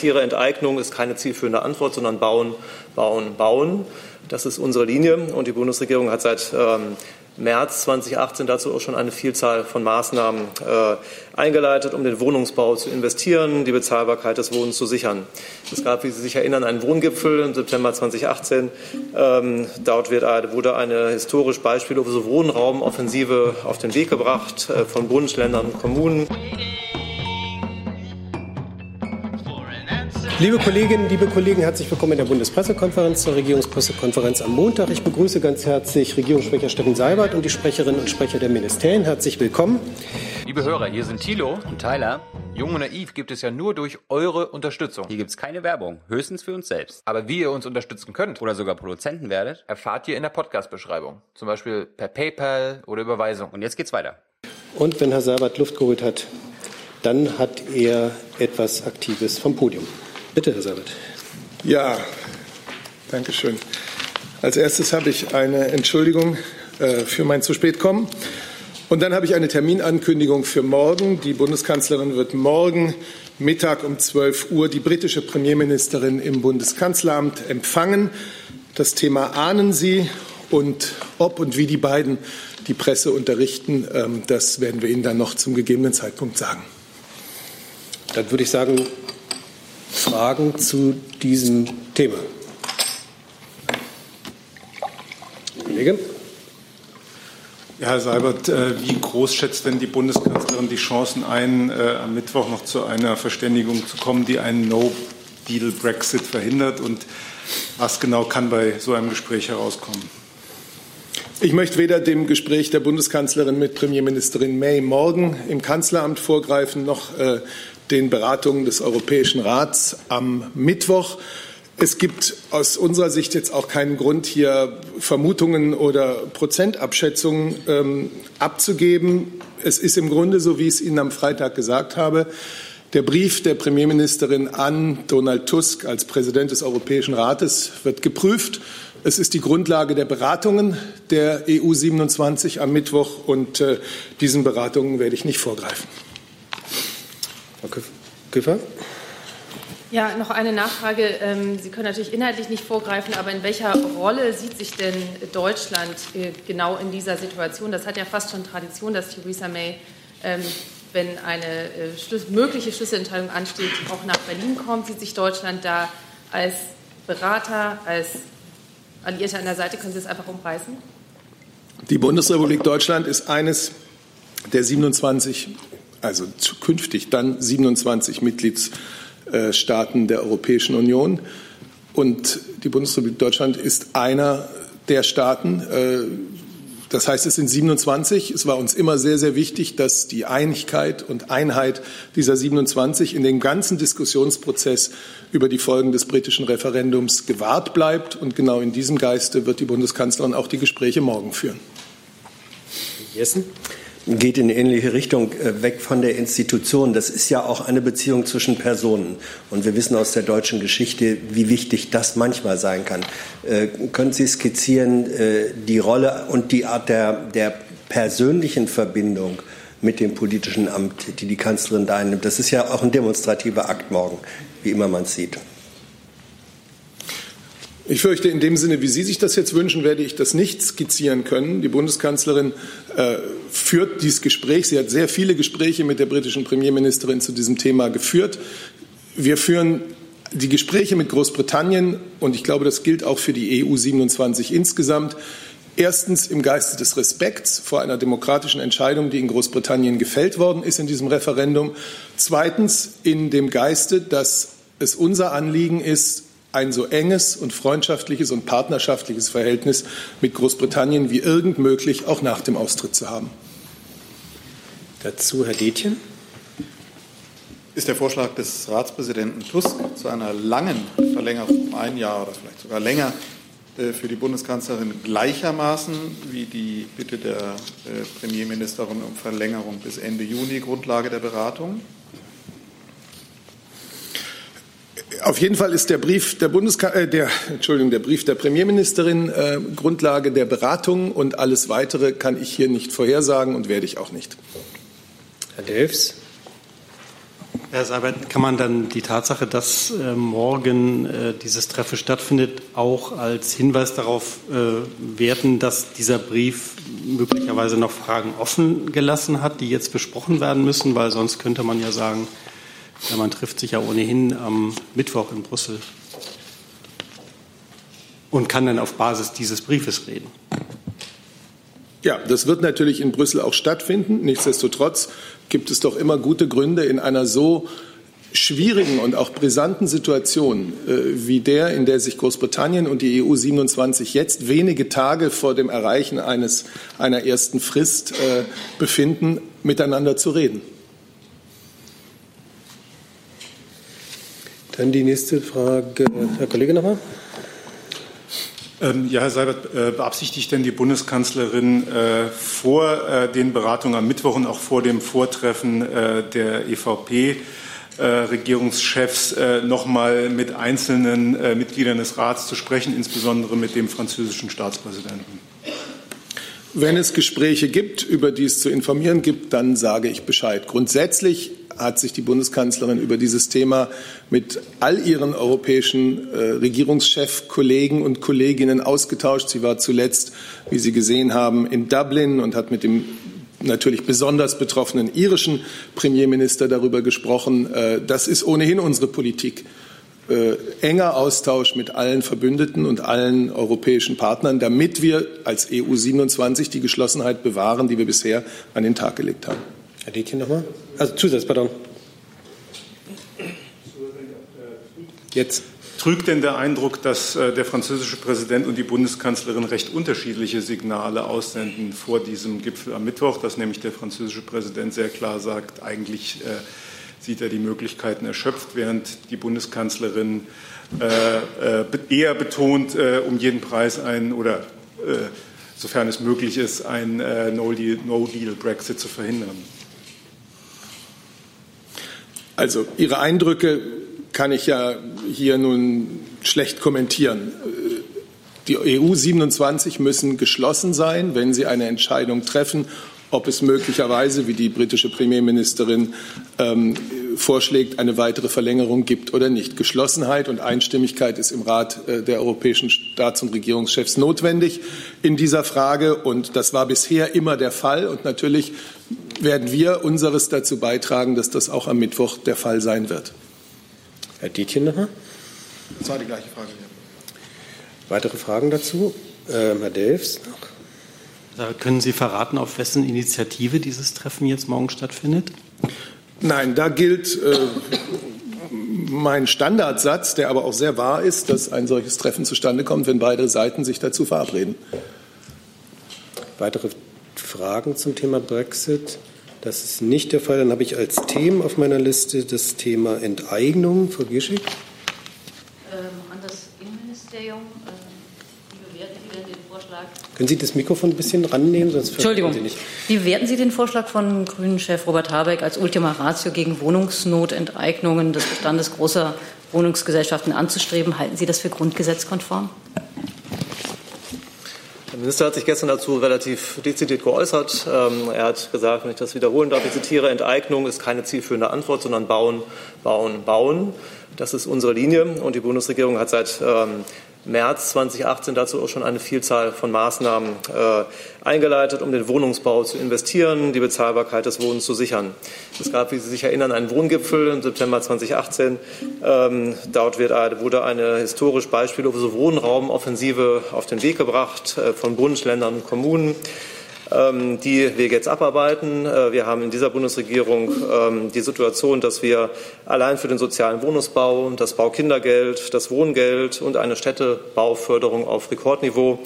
Arbeitstiere, Enteignung ist keine zielführende Antwort, sondern bauen, bauen, bauen. Das ist unsere Linie und die Bundesregierung hat seit ähm, März 2018 dazu auch schon eine Vielzahl von Maßnahmen äh, eingeleitet, um den Wohnungsbau zu investieren, die Bezahlbarkeit des Wohnens zu sichern. Es gab, wie Sie sich erinnern, einen Wohngipfel im September 2018. Ähm, dort wird, wurde eine historisch beispiellose Wohnraumoffensive auf den Weg gebracht äh, von Bund, Ländern und Kommunen. Liebe Kolleginnen, liebe Kollegen, herzlich willkommen in der Bundespressekonferenz zur Regierungspressekonferenz am Montag. Ich begrüße ganz herzlich Regierungssprecher Steffen Seibert und die Sprecherinnen und Sprecher der Ministerien. Herzlich willkommen. Liebe Hörer, hier sind Thilo und Tyler. Jung und naiv gibt es ja nur durch eure Unterstützung. Hier gibt es keine Werbung, höchstens für uns selbst. Aber wie ihr uns unterstützen könnt oder sogar Produzenten werdet, erfahrt ihr in der Podcast-Beschreibung. Zum Beispiel per PayPal oder Überweisung. Und jetzt geht's weiter. Und wenn Herr Seibert Luft geholt hat, dann hat er etwas Aktives vom Podium. Bitte, Herr Sabat. Ja, danke schön. Als erstes habe ich eine Entschuldigung äh, für mein zu spät kommen. Und dann habe ich eine Terminankündigung für morgen. Die Bundeskanzlerin wird morgen Mittag um 12 Uhr die britische Premierministerin im Bundeskanzleramt empfangen. Das Thema ahnen Sie und ob und wie die beiden die Presse unterrichten, ähm, das werden wir Ihnen dann noch zum gegebenen Zeitpunkt sagen. Dann würde ich sagen, Fragen zu diesem Thema? Kollege? Ja, Herr Seibert, äh, wie groß schätzt denn die Bundeskanzlerin die Chancen ein, äh, am Mittwoch noch zu einer Verständigung zu kommen, die einen No-Deal-Brexit verhindert? Und was genau kann bei so einem Gespräch herauskommen? Ich möchte weder dem Gespräch der Bundeskanzlerin mit Premierministerin May morgen im Kanzleramt vorgreifen, noch äh, den Beratungen des Europäischen Rats am Mittwoch. Es gibt aus unserer Sicht jetzt auch keinen Grund, hier Vermutungen oder Prozentabschätzungen ähm, abzugeben. Es ist im Grunde so, wie ich es Ihnen am Freitag gesagt habe. Der Brief der Premierministerin an Donald Tusk als Präsident des Europäischen Rates wird geprüft. Es ist die Grundlage der Beratungen der EU 27 am Mittwoch und äh, diesen Beratungen werde ich nicht vorgreifen. Frau Küffer? Ja, noch eine Nachfrage. Ähm, Sie können natürlich inhaltlich nicht vorgreifen, aber in welcher Rolle sieht sich denn Deutschland äh, genau in dieser Situation? Das hat ja fast schon Tradition, dass Theresa May, ähm, wenn eine äh, mögliche Schlüsselentscheidung ansteht, auch nach Berlin kommt. Sieht sich Deutschland da als Berater, als Alliierte an der Seite? Können Sie es einfach umreißen? Die Bundesrepublik Deutschland ist eines der 27 also zukünftig dann 27 Mitgliedstaaten der Europäischen Union. Und die Bundesrepublik Deutschland ist einer der Staaten. Äh, das heißt, es sind 27. Es war uns immer sehr, sehr wichtig, dass die Einigkeit und Einheit dieser 27 in dem ganzen Diskussionsprozess über die Folgen des britischen Referendums gewahrt bleibt. Und genau in diesem Geiste wird die Bundeskanzlerin auch die Gespräche morgen führen. Jessen? Geht in eine ähnliche Richtung, äh, weg von der Institution. Das ist ja auch eine Beziehung zwischen Personen. Und wir wissen aus der deutschen Geschichte, wie wichtig das manchmal sein kann. Äh, können Sie skizzieren äh, die Rolle und die Art der, der persönlichen Verbindung mit dem politischen Amt, die die Kanzlerin da einnimmt? Das ist ja auch ein demonstrativer Akt morgen, wie immer man es sieht. Ich fürchte, in dem Sinne, wie Sie sich das jetzt wünschen, werde ich das nicht skizzieren können. Die Bundeskanzlerin äh, führt dieses Gespräch. Sie hat sehr viele Gespräche mit der britischen Premierministerin zu diesem Thema geführt. Wir führen die Gespräche mit Großbritannien, und ich glaube, das gilt auch für die EU 27 insgesamt, erstens im Geiste des Respekts vor einer demokratischen Entscheidung, die in Großbritannien gefällt worden ist in diesem Referendum. Zweitens in dem Geiste, dass es unser Anliegen ist, ein so enges und freundschaftliches und partnerschaftliches Verhältnis mit Großbritannien wie irgend möglich auch nach dem Austritt zu haben. Dazu Herr Detjen. Ist der Vorschlag des Ratspräsidenten Tusk zu einer langen Verlängerung um ein Jahr oder vielleicht sogar länger äh, für die Bundeskanzlerin gleichermaßen wie die Bitte der äh, Premierministerin um Verlängerung bis Ende Juni Grundlage der Beratung? Auf jeden Fall ist der Brief der Bundeska äh, der Entschuldigung, der Brief der Premierministerin äh, Grundlage der Beratung und alles weitere kann ich hier nicht vorhersagen und werde ich auch nicht. Herr Delfs. Herr Seibert, kann man dann die Tatsache, dass äh, morgen äh, dieses Treffen stattfindet, auch als Hinweis darauf äh, werten, dass dieser Brief möglicherweise noch Fragen offen gelassen hat, die jetzt besprochen werden müssen? Weil sonst könnte man ja sagen, ja, man trifft sich ja ohnehin am Mittwoch in Brüssel und kann dann auf Basis dieses Briefes reden. Ja, das wird natürlich in Brüssel auch stattfinden. Nichtsdestotrotz gibt es doch immer gute Gründe in einer so schwierigen und auch brisanten Situation äh, wie der, in der sich Großbritannien und die EU 27 jetzt wenige Tage vor dem Erreichen eines, einer ersten Frist äh, befinden, miteinander zu reden. Dann die nächste Frage, Herr Kollege nochmal. Ähm, ja, Herr Seibert, äh, beabsichtigt denn die Bundeskanzlerin äh, vor äh, den Beratungen am Mittwoch und auch vor dem Vortreffen der EVP Regierungschefs äh, noch mal mit einzelnen Mitgliedern des Rats zu sprechen, insbesondere mit dem französischen Staatspräsidenten? Wenn es Gespräche gibt, über die es zu informieren gibt, dann sage ich Bescheid. Grundsätzlich hat sich die Bundeskanzlerin über dieses Thema mit all ihren europäischen äh, Regierungschef, Kollegen und Kolleginnen ausgetauscht. Sie war zuletzt, wie Sie gesehen haben, in Dublin und hat mit dem natürlich besonders betroffenen irischen Premierminister darüber gesprochen. Äh, das ist ohnehin unsere Politik. Äh, enger Austausch mit allen Verbündeten und allen europäischen Partnern, damit wir als EU 27 die Geschlossenheit bewahren, die wir bisher an den Tag gelegt haben. Herr Detjen nochmal. Also Zusatz, pardon. Jetzt. Trügt denn der Eindruck, dass äh, der französische Präsident und die Bundeskanzlerin recht unterschiedliche Signale aussenden vor diesem Gipfel am Mittwoch, dass nämlich der französische Präsident sehr klar sagt, eigentlich äh, sieht er die Möglichkeiten erschöpft, während die Bundeskanzlerin äh, eher betont, um jeden Preis ein oder sofern es möglich ist, ein No-Deal-Brexit zu verhindern? Also Ihre Eindrücke kann ich ja hier nun schlecht kommentieren. Die EU 27 müssen geschlossen sein, wenn sie eine Entscheidung treffen, ob es möglicherweise, wie die britische Premierministerin ähm, vorschlägt, eine weitere Verlängerung gibt oder nicht. Geschlossenheit und Einstimmigkeit ist im Rat äh, der europäischen Staats- und Regierungschefs notwendig in dieser Frage. Und das war bisher immer der Fall. Und natürlich werden wir unseres dazu beitragen, dass das auch am Mittwoch der Fall sein wird. Herr Dietjen nochmal. Das war die gleiche Frage. Weitere Fragen dazu? Ähm, Herr Delfs noch. Können Sie verraten, auf wessen Initiative dieses Treffen jetzt morgen stattfindet? Nein, da gilt äh, mein Standardsatz, der aber auch sehr wahr ist, dass ein solches Treffen zustande kommt, wenn beide Seiten sich dazu verabreden. Weitere Fragen zum Thema Brexit? Das ist nicht der Fall. Dann habe ich als Themen auf meiner Liste das Thema Enteignung. Frau Gischig. Ähm, an das Innenministerium. Ähm, wie bewerten Sie denn den Vorschlag? Können Sie das Mikrofon ein bisschen rannehmen? Sonst Entschuldigung. Sie nicht. Wie bewerten Sie den Vorschlag von Grünen-Chef Robert Habeck als Ultima Ratio gegen Wohnungsnotenteignungen des Bestandes großer Wohnungsgesellschaften anzustreben? Halten Sie das für grundgesetzkonform? Der Minister hat sich gestern dazu relativ dezidiert geäußert. Ähm, er hat gesagt, wenn ich das wiederholen darf, ich zitiere, Enteignung ist keine zielführende Antwort, sondern bauen, bauen, bauen. Das ist unsere Linie und die Bundesregierung hat seit ähm, März 2018 dazu auch schon eine Vielzahl von Maßnahmen äh, eingeleitet, um den Wohnungsbau zu investieren, die Bezahlbarkeit des Wohnens zu sichern. Es gab, wie Sie sich erinnern, einen Wohngipfel im September 2018. Ähm, dort wird, wurde eine historisch beispiellose Wohnraumoffensive auf den Weg gebracht äh, von Bund, Ländern und Kommunen. Ähm, die wir jetzt abarbeiten. Äh, wir haben in dieser Bundesregierung ähm, die Situation, dass wir allein für den sozialen Wohnungsbau, das Baukindergeld, das Wohngeld und eine Städtebauförderung auf Rekordniveau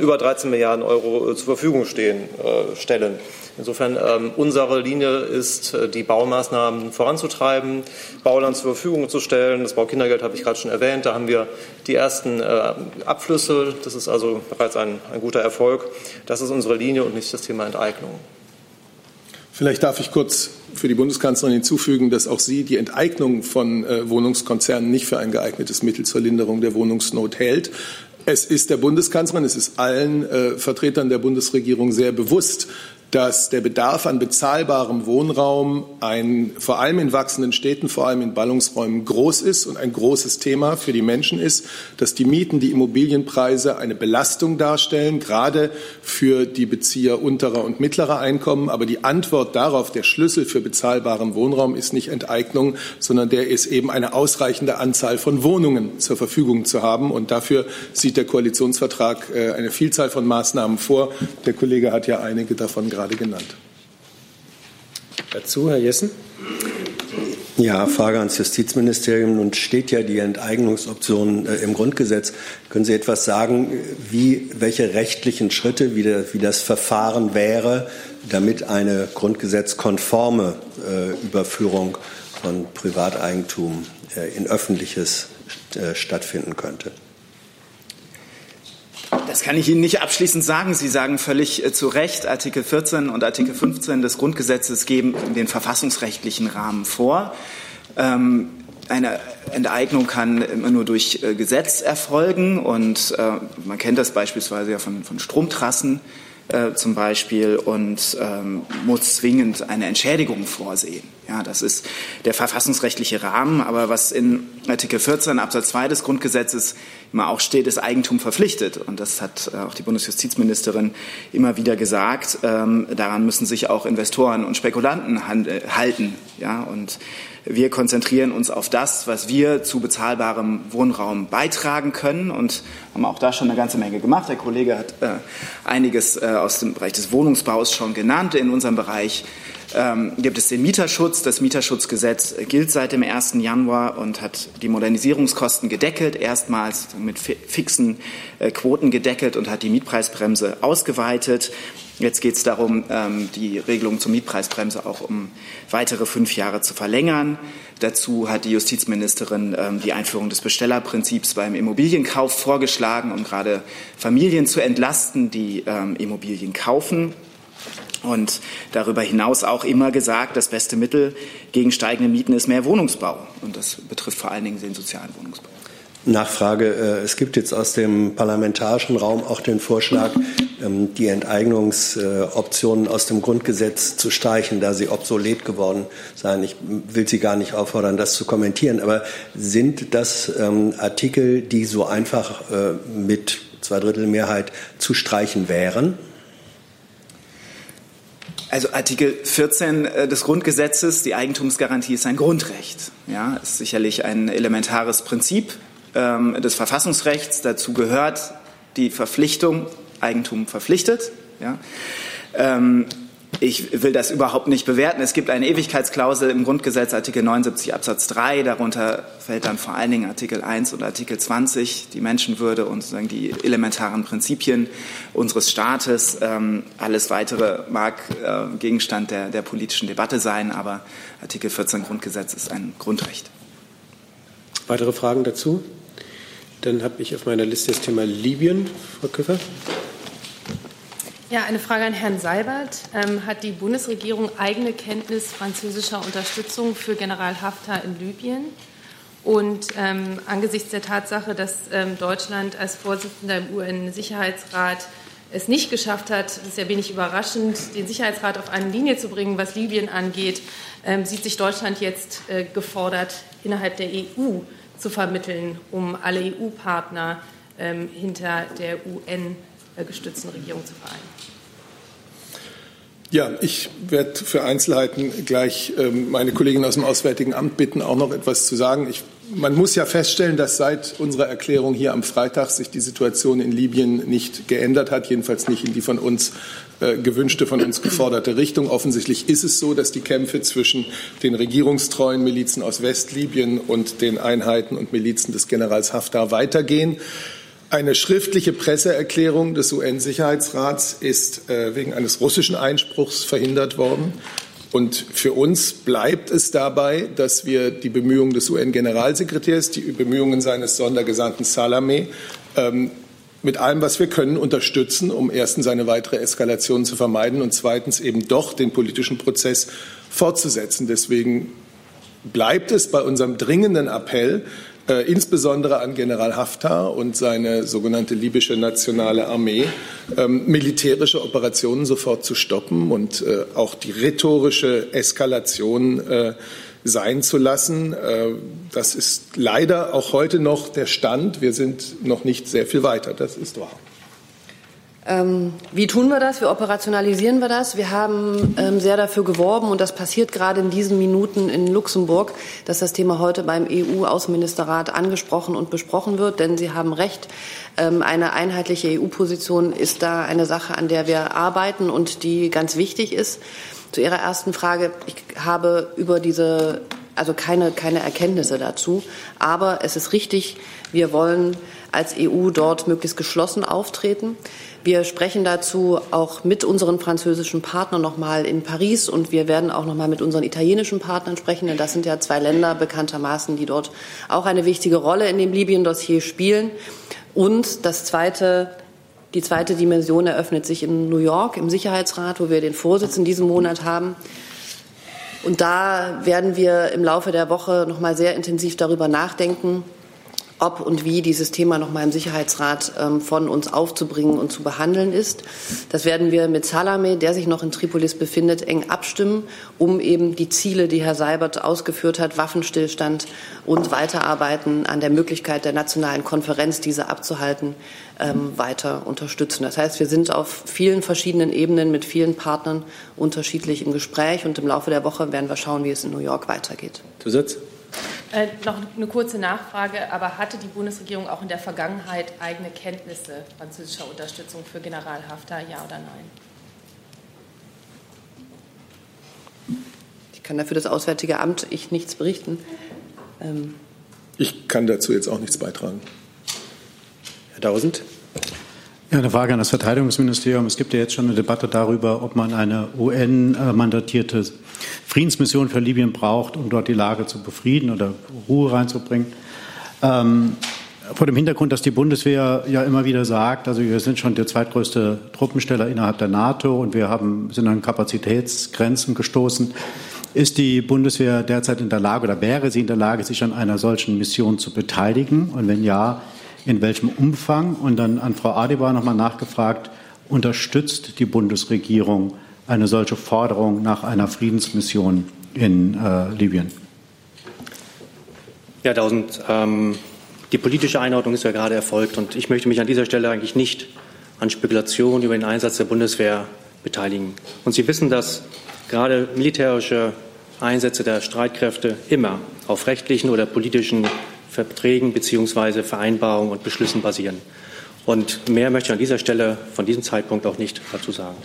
über 13 Milliarden Euro äh, zur Verfügung stehen, äh, stellen. Insofern ähm, unsere Linie ist, äh, die Baumaßnahmen voranzutreiben, Bauland zur Verfügung zu stellen. Das Baukindergeld habe ich gerade schon erwähnt. Da haben wir die ersten Abflüsse. Das ist also bereits ein, ein guter Erfolg. Das ist unsere Linie und nicht das Thema Enteignung. Vielleicht darf ich kurz für die Bundeskanzlerin hinzufügen, dass auch sie die Enteignung von Wohnungskonzernen nicht für ein geeignetes Mittel zur Linderung der Wohnungsnot hält. Es ist der Bundeskanzlerin, es ist allen äh, Vertretern der Bundesregierung sehr bewusst, dass der Bedarf an bezahlbarem Wohnraum ein, vor allem in wachsenden Städten, vor allem in Ballungsräumen groß ist und ein großes Thema für die Menschen ist, dass die Mieten, die Immobilienpreise eine Belastung darstellen, gerade für die Bezieher unterer und mittlerer Einkommen. Aber die Antwort darauf, der Schlüssel für bezahlbaren Wohnraum ist nicht Enteignung, sondern der ist eben eine ausreichende Anzahl von Wohnungen zur Verfügung zu haben. Und dafür sieht der Koalitionsvertrag äh, eine Vielzahl von Maßnahmen vor. Der Kollege hat ja einige davon gerade genannt. Dazu, Herr Jessen. Ja, Frage ans Justizministerium. Nun steht ja die Enteignungsoption äh, im Grundgesetz. Können Sie etwas sagen, wie, welche rechtlichen Schritte, wie, der, wie das Verfahren wäre, damit eine grundgesetzkonforme äh, Überführung von Privateigentum äh, in öffentliches äh, stattfinden könnte? Das kann ich Ihnen nicht abschließend sagen. Sie sagen völlig äh, zu Recht, Artikel 14 und Artikel 15 des Grundgesetzes geben den verfassungsrechtlichen Rahmen vor. Ähm, eine Enteignung kann immer nur durch äh, Gesetz erfolgen und äh, man kennt das beispielsweise ja von, von Stromtrassen äh, zum Beispiel und ähm, muss zwingend eine Entschädigung vorsehen. Ja, das ist der verfassungsrechtliche Rahmen. Aber was in Artikel 14 Absatz 2 des Grundgesetzes immer auch steht, ist Eigentum verpflichtet. Und das hat äh, auch die Bundesjustizministerin immer wieder gesagt. Ähm, daran müssen sich auch Investoren und Spekulanten halten. Ja, und wir konzentrieren uns auf das, was wir zu bezahlbarem Wohnraum beitragen können und haben auch da schon eine ganze Menge gemacht. Der Kollege hat äh, einiges äh, aus dem Bereich des Wohnungsbaus schon genannt. In unserem Bereich ähm, gibt es den Mieterschutz. Das Mieterschutzgesetz gilt seit dem 1. Januar und hat die Modernisierungskosten gedeckelt, erstmals mit fixen äh, Quoten gedeckelt und hat die Mietpreisbremse ausgeweitet. Jetzt geht es darum, ähm, die Regelung zur Mietpreisbremse auch um weitere fünf Jahre zu verlängern. Dazu hat die Justizministerin ähm, die Einführung des Bestellerprinzips beim Immobilienkauf vorgeschlagen, um gerade Familien zu entlasten, die ähm, Immobilien kaufen. Und darüber hinaus auch immer gesagt, das beste Mittel gegen steigende Mieten ist mehr Wohnungsbau. Und das betrifft vor allen Dingen den sozialen Wohnungsbau. Nachfrage. Äh, es gibt jetzt aus dem parlamentarischen Raum auch den Vorschlag, ähm, die Enteignungsoptionen aus dem Grundgesetz zu streichen, da sie obsolet geworden seien. Ich will Sie gar nicht auffordern, das zu kommentieren, aber sind das ähm, Artikel, die so einfach äh, mit Zweidrittelmehrheit zu streichen wären? Also Artikel 14 äh, des Grundgesetzes, die Eigentumsgarantie ist ein Grundrecht. Ja, ist sicherlich ein elementares Prinzip ähm, des Verfassungsrechts. Dazu gehört die Verpflichtung, Eigentum verpflichtet. Ja. Ähm, ich will das überhaupt nicht bewerten. Es gibt eine Ewigkeitsklausel im Grundgesetz, Artikel 79 Absatz 3. Darunter fällt dann vor allen Dingen Artikel 1 und Artikel 20, die Menschenwürde und sozusagen die elementaren Prinzipien unseres Staates. Ähm, alles Weitere mag äh, Gegenstand der, der politischen Debatte sein, aber Artikel 14 Grundgesetz ist ein Grundrecht. Weitere Fragen dazu? Dann habe ich auf meiner Liste das Thema Libyen. Frau Küffer. Ja, eine Frage an Herrn Seibert. Ähm, hat die Bundesregierung eigene Kenntnis französischer Unterstützung für General Haftar in Libyen? Und ähm, angesichts der Tatsache, dass ähm, Deutschland als Vorsitzender im UN-Sicherheitsrat es nicht geschafft hat, das ist ja wenig überraschend, den Sicherheitsrat auf eine Linie zu bringen, was Libyen angeht, ähm, sieht sich Deutschland jetzt äh, gefordert, innerhalb der EU zu vermitteln, um alle EU-Partner ähm, hinter der UN-gestützten Regierung zu vereinen. Ja, ich werde für Einzelheiten gleich ähm, meine Kollegin aus dem Auswärtigen Amt bitten, auch noch etwas zu sagen. Ich, man muss ja feststellen, dass seit unserer Erklärung hier am Freitag sich die Situation in Libyen nicht geändert hat, jedenfalls nicht in die von uns äh, gewünschte, von uns geforderte Richtung. Offensichtlich ist es so, dass die Kämpfe zwischen den regierungstreuen Milizen aus Westlibyen und den Einheiten und Milizen des Generals Haftar weitergehen. Eine schriftliche Presseerklärung des UN-Sicherheitsrats ist äh, wegen eines russischen Einspruchs verhindert worden. Und für uns bleibt es dabei, dass wir die Bemühungen des UN-Generalsekretärs, die Bemühungen seines Sondergesandten Salameh ähm, mit allem, was wir können, unterstützen, um erstens eine weitere Eskalation zu vermeiden und zweitens eben doch den politischen Prozess fortzusetzen. Deswegen bleibt es bei unserem dringenden Appell, äh, insbesondere an General Haftar und seine sogenannte libysche nationale Armee, ähm, militärische Operationen sofort zu stoppen und äh, auch die rhetorische Eskalation äh, sein zu lassen. Äh, das ist leider auch heute noch der Stand. Wir sind noch nicht sehr viel weiter. Das ist wahr. Ähm, wie tun wir das? Wie operationalisieren wir das? Wir haben ähm, sehr dafür geworben, und das passiert gerade in diesen Minuten in Luxemburg, dass das Thema heute beim EU-Außenministerrat angesprochen und besprochen wird. Denn Sie haben recht, ähm, eine einheitliche EU-Position ist da eine Sache, an der wir arbeiten und die ganz wichtig ist. Zu Ihrer ersten Frage. Ich habe über diese, also keine, keine Erkenntnisse dazu. Aber es ist richtig, wir wollen als EU dort möglichst geschlossen auftreten. Wir sprechen dazu auch mit unseren französischen Partnern noch mal in Paris und wir werden auch noch mal mit unseren italienischen Partnern sprechen, denn das sind ja zwei Länder bekanntermaßen, die dort auch eine wichtige Rolle in dem Libyen-Dossier spielen. Und das zweite die zweite Dimension eröffnet sich in New York im Sicherheitsrat, wo wir den Vorsitz in diesem Monat haben. Und da werden wir im Laufe der Woche noch mal sehr intensiv darüber nachdenken, ob und wie dieses Thema noch mal im Sicherheitsrat ähm, von uns aufzubringen und zu behandeln ist. Das werden wir mit Salame, der sich noch in Tripolis befindet, eng abstimmen, um eben die Ziele, die Herr Seibert ausgeführt hat, Waffenstillstand und Weiterarbeiten an der Möglichkeit der nationalen Konferenz, diese abzuhalten, ähm, weiter unterstützen. Das heißt, wir sind auf vielen verschiedenen Ebenen mit vielen Partnern unterschiedlich im Gespräch und im Laufe der Woche werden wir schauen, wie es in New York weitergeht. Zusatz? Äh, noch eine kurze Nachfrage, aber hatte die Bundesregierung auch in der Vergangenheit eigene Kenntnisse französischer Unterstützung für General Haftar, ja oder nein? Ich kann dafür das Auswärtige Amt ich nichts berichten. Ähm ich kann dazu jetzt auch nichts beitragen. Herr Tausend. Ja, eine Frage an das Verteidigungsministerium. Es gibt ja jetzt schon eine Debatte darüber, ob man eine UN-mandatierte Friedensmission für Libyen braucht, um dort die Lage zu befrieden oder Ruhe reinzubringen. Ähm, vor dem Hintergrund, dass die Bundeswehr ja immer wieder sagt, also wir sind schon der zweitgrößte Truppensteller innerhalb der NATO und wir haben, sind an Kapazitätsgrenzen gestoßen. Ist die Bundeswehr derzeit in der Lage oder wäre sie in der Lage, sich an einer solchen Mission zu beteiligen? Und wenn ja, in welchem Umfang? Und dann an Frau Adebar nochmal nachgefragt, unterstützt die Bundesregierung eine solche Forderung nach einer Friedensmission in äh, Libyen? Ja, Tausend. Ähm, die politische Einordnung ist ja gerade erfolgt und ich möchte mich an dieser Stelle eigentlich nicht an Spekulationen über den Einsatz der Bundeswehr beteiligen. Und Sie wissen, dass gerade militärische Einsätze der Streitkräfte immer auf rechtlichen oder politischen Verträgen bzw. Vereinbarungen und Beschlüssen basieren. Und mehr möchte ich an dieser Stelle von diesem Zeitpunkt auch nicht dazu sagen.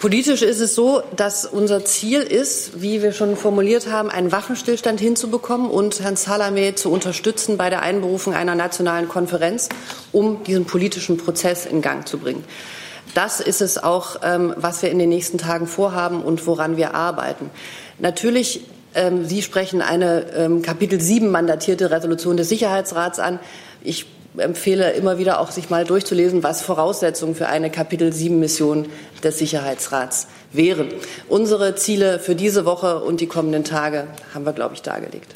Politisch ist es so, dass unser Ziel ist, wie wir schon formuliert haben, einen Waffenstillstand hinzubekommen und Herrn Salameh zu unterstützen bei der Einberufung einer nationalen Konferenz, um diesen politischen Prozess in Gang zu bringen. Das ist es auch, ähm, was wir in den nächsten Tagen vorhaben und woran wir arbeiten. Natürlich ähm, Sie sprechen eine ähm, Kapitel 7 mandatierte Resolution des Sicherheitsrats an. Ich empfehle immer wieder auch, sich mal durchzulesen, was Voraussetzungen für eine Kapitel 7 Mission des Sicherheitsrats wären. Unsere Ziele für diese Woche und die kommenden Tage haben wir, glaube ich, dargelegt.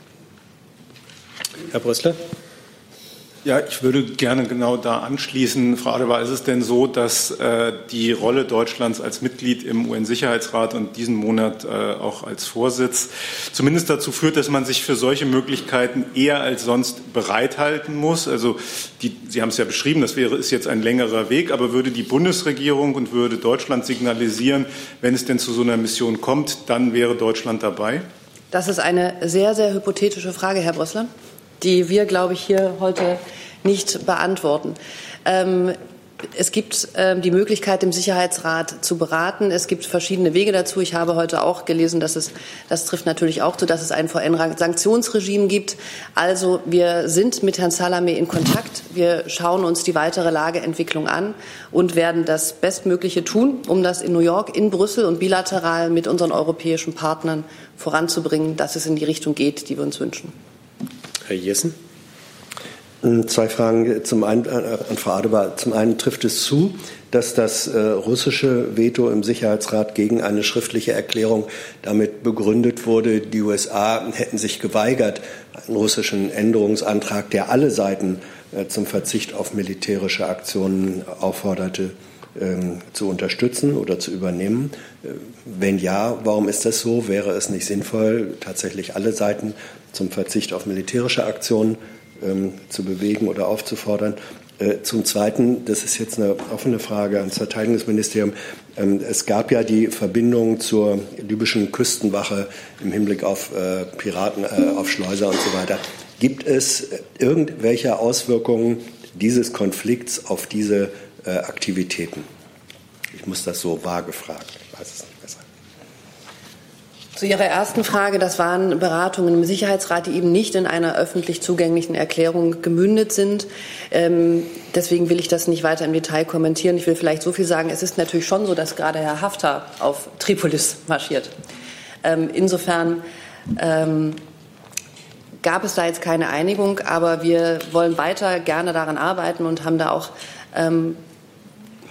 Herr Brüssler. Ja, ich würde gerne genau da anschließen. Frau Adebar, ist es denn so, dass äh, die Rolle Deutschlands als Mitglied im UN-Sicherheitsrat und diesen Monat äh, auch als Vorsitz zumindest dazu führt, dass man sich für solche Möglichkeiten eher als sonst bereithalten muss? Also die, Sie haben es ja beschrieben, das wäre ist jetzt ein längerer Weg, aber würde die Bundesregierung und würde Deutschland signalisieren, wenn es denn zu so einer Mission kommt, dann wäre Deutschland dabei? Das ist eine sehr, sehr hypothetische Frage, Herr Brüssler die wir, glaube ich, hier heute nicht beantworten. Ähm, es gibt ähm, die Möglichkeit, im Sicherheitsrat zu beraten. Es gibt verschiedene Wege dazu. Ich habe heute auch gelesen, dass es, das trifft natürlich auch zu, dass es ein VN-Sanktionsregime gibt. Also wir sind mit Herrn Salameh in Kontakt. Wir schauen uns die weitere Lageentwicklung an und werden das Bestmögliche tun, um das in New York, in Brüssel und bilateral mit unseren europäischen Partnern voranzubringen, dass es in die Richtung geht, die wir uns wünschen. Herr Jessen. Zwei Fragen zum einen äh, an Frau Adebar. Zum einen trifft es zu, dass das äh, russische Veto im Sicherheitsrat gegen eine schriftliche Erklärung damit begründet wurde, die USA hätten sich geweigert, einen russischen Änderungsantrag, der alle Seiten äh, zum Verzicht auf militärische Aktionen aufforderte, zu unterstützen oder zu übernehmen. Äh, wenn ja, warum ist das so? Wäre es nicht sinnvoll, tatsächlich alle Seiten zum Verzicht auf militärische Aktionen ähm, zu bewegen oder aufzufordern. Äh, zum Zweiten, das ist jetzt eine offene Frage ans Verteidigungsministerium. Ähm, es gab ja die Verbindung zur libyschen Küstenwache im Hinblick auf äh, Piraten, auf Schleuser und so weiter. Gibt es irgendwelche Auswirkungen dieses Konflikts auf diese Aktivitäten? Ich muss das so vage fragen. Ich weiß es nicht. Zu Ihrer ersten Frage, das waren Beratungen im Sicherheitsrat, die eben nicht in einer öffentlich zugänglichen Erklärung gemündet sind. Ähm, deswegen will ich das nicht weiter im Detail kommentieren. Ich will vielleicht so viel sagen, es ist natürlich schon so, dass gerade Herr Haftar auf Tripolis marschiert. Ähm, insofern ähm, gab es da jetzt keine Einigung, aber wir wollen weiter gerne daran arbeiten und haben da auch ähm,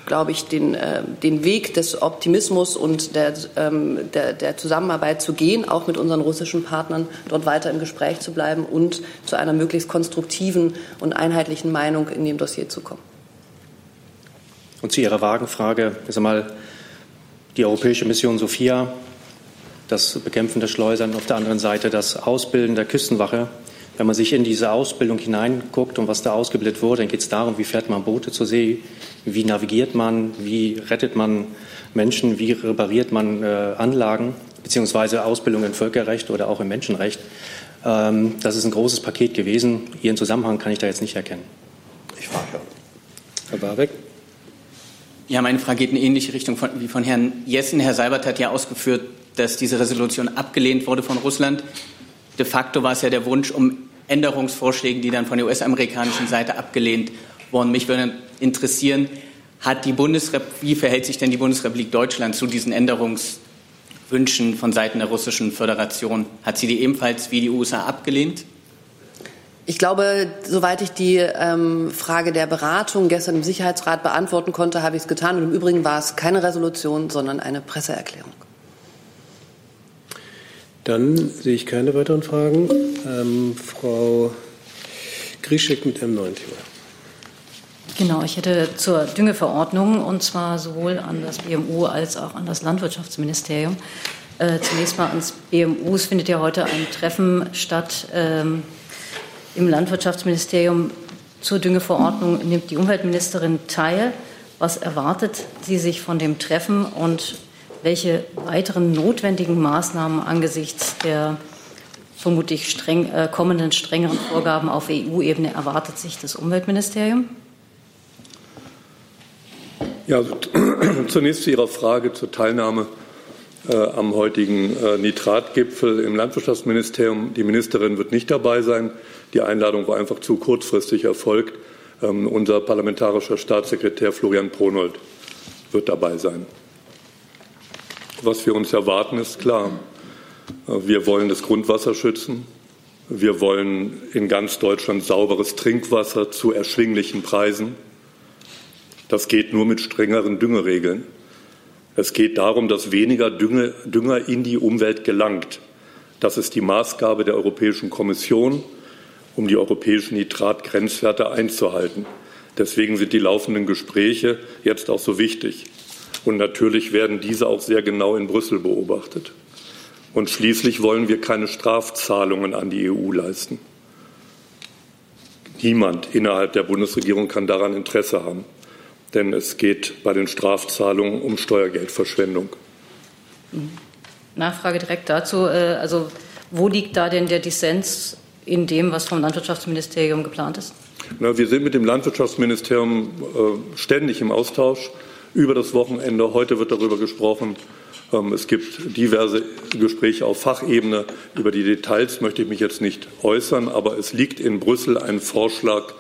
glaube ich, den, äh, den Weg des Optimismus und der, ähm, der, der Zusammenarbeit zu gehen, auch mit unseren russischen Partnern, dort weiter im Gespräch zu bleiben und zu einer möglichst konstruktiven und einheitlichen Meinung in dem Dossier zu kommen. Und zu Ihrer Wagenfrage, ist einmal die europäische Mission Sophia, das Bekämpfen der Schleusern, auf der anderen Seite das Ausbilden der Küstenwache wenn man sich in diese Ausbildung hineinguckt und was da ausgebildet wurde, dann geht es darum, wie fährt man Boote zur See, wie navigiert man, wie rettet man Menschen, wie repariert man äh, Anlagen, beziehungsweise Ausbildung in Völkerrecht oder auch im Menschenrecht. Ähm, das ist ein großes Paket gewesen. Ihren Zusammenhang kann ich da jetzt nicht erkennen. Ich frage. Herr Barbeck. Ja, meine Frage geht in ähnliche Richtung von, wie von Herrn Jessen. Herr Seibert hat ja ausgeführt, dass diese Resolution abgelehnt wurde von Russland de facto war es ja der Wunsch um Änderungsvorschläge, die dann von der US-amerikanischen Seite abgelehnt wurden. Mich würde interessieren, hat die wie verhält sich denn die Bundesrepublik Deutschland zu diesen Änderungswünschen von Seiten der Russischen Föderation? Hat sie die ebenfalls wie die USA abgelehnt? Ich glaube, soweit ich die ähm, Frage der Beratung gestern im Sicherheitsrat beantworten konnte, habe ich es getan. Und im Übrigen war es keine Resolution, sondern eine Presseerklärung. Dann sehe ich keine weiteren Fragen. Ähm, Frau Grischek mit einem neuen Thema. Genau, ich hätte zur Düngeverordnung und zwar sowohl an das BMU als auch an das Landwirtschaftsministerium. Äh, zunächst mal ans BMU. Es findet ja heute ein Treffen statt ähm, im Landwirtschaftsministerium zur Düngeverordnung. Nimmt die Umweltministerin teil? Was erwartet sie sich von dem Treffen und welche weiteren notwendigen Maßnahmen angesichts der vermutlich streng, äh, kommenden strengeren Vorgaben auf EU-Ebene erwartet sich das Umweltministerium? Ja, also, zunächst zu Ihrer Frage zur Teilnahme äh, am heutigen äh, Nitratgipfel im Landwirtschaftsministerium. Die Ministerin wird nicht dabei sein. Die Einladung war einfach zu kurzfristig erfolgt. Ähm, unser parlamentarischer Staatssekretär Florian Pronold wird dabei sein was wir uns erwarten, ist klar. Wir wollen das Grundwasser schützen. Wir wollen in ganz Deutschland sauberes Trinkwasser zu erschwinglichen Preisen. Das geht nur mit strengeren Düngeregeln. Es geht darum, dass weniger Dünger in die Umwelt gelangt. Das ist die Maßgabe der Europäischen Kommission, um die europäischen Nitratgrenzwerte einzuhalten. Deswegen sind die laufenden Gespräche jetzt auch so wichtig. Und natürlich werden diese auch sehr genau in Brüssel beobachtet. Und schließlich wollen wir keine Strafzahlungen an die EU leisten. Niemand innerhalb der Bundesregierung kann daran Interesse haben, denn es geht bei den Strafzahlungen um Steuergeldverschwendung. Nachfrage direkt dazu. Äh, also wo liegt da denn der Dissens in dem, was vom Landwirtschaftsministerium geplant ist? Na, wir sind mit dem Landwirtschaftsministerium äh, ständig im Austausch über das Wochenende. Heute wird darüber gesprochen. Ähm, es gibt diverse Gespräche auf Fachebene. Über die Details möchte ich mich jetzt nicht äußern, aber es liegt in Brüssel ein Vorschlag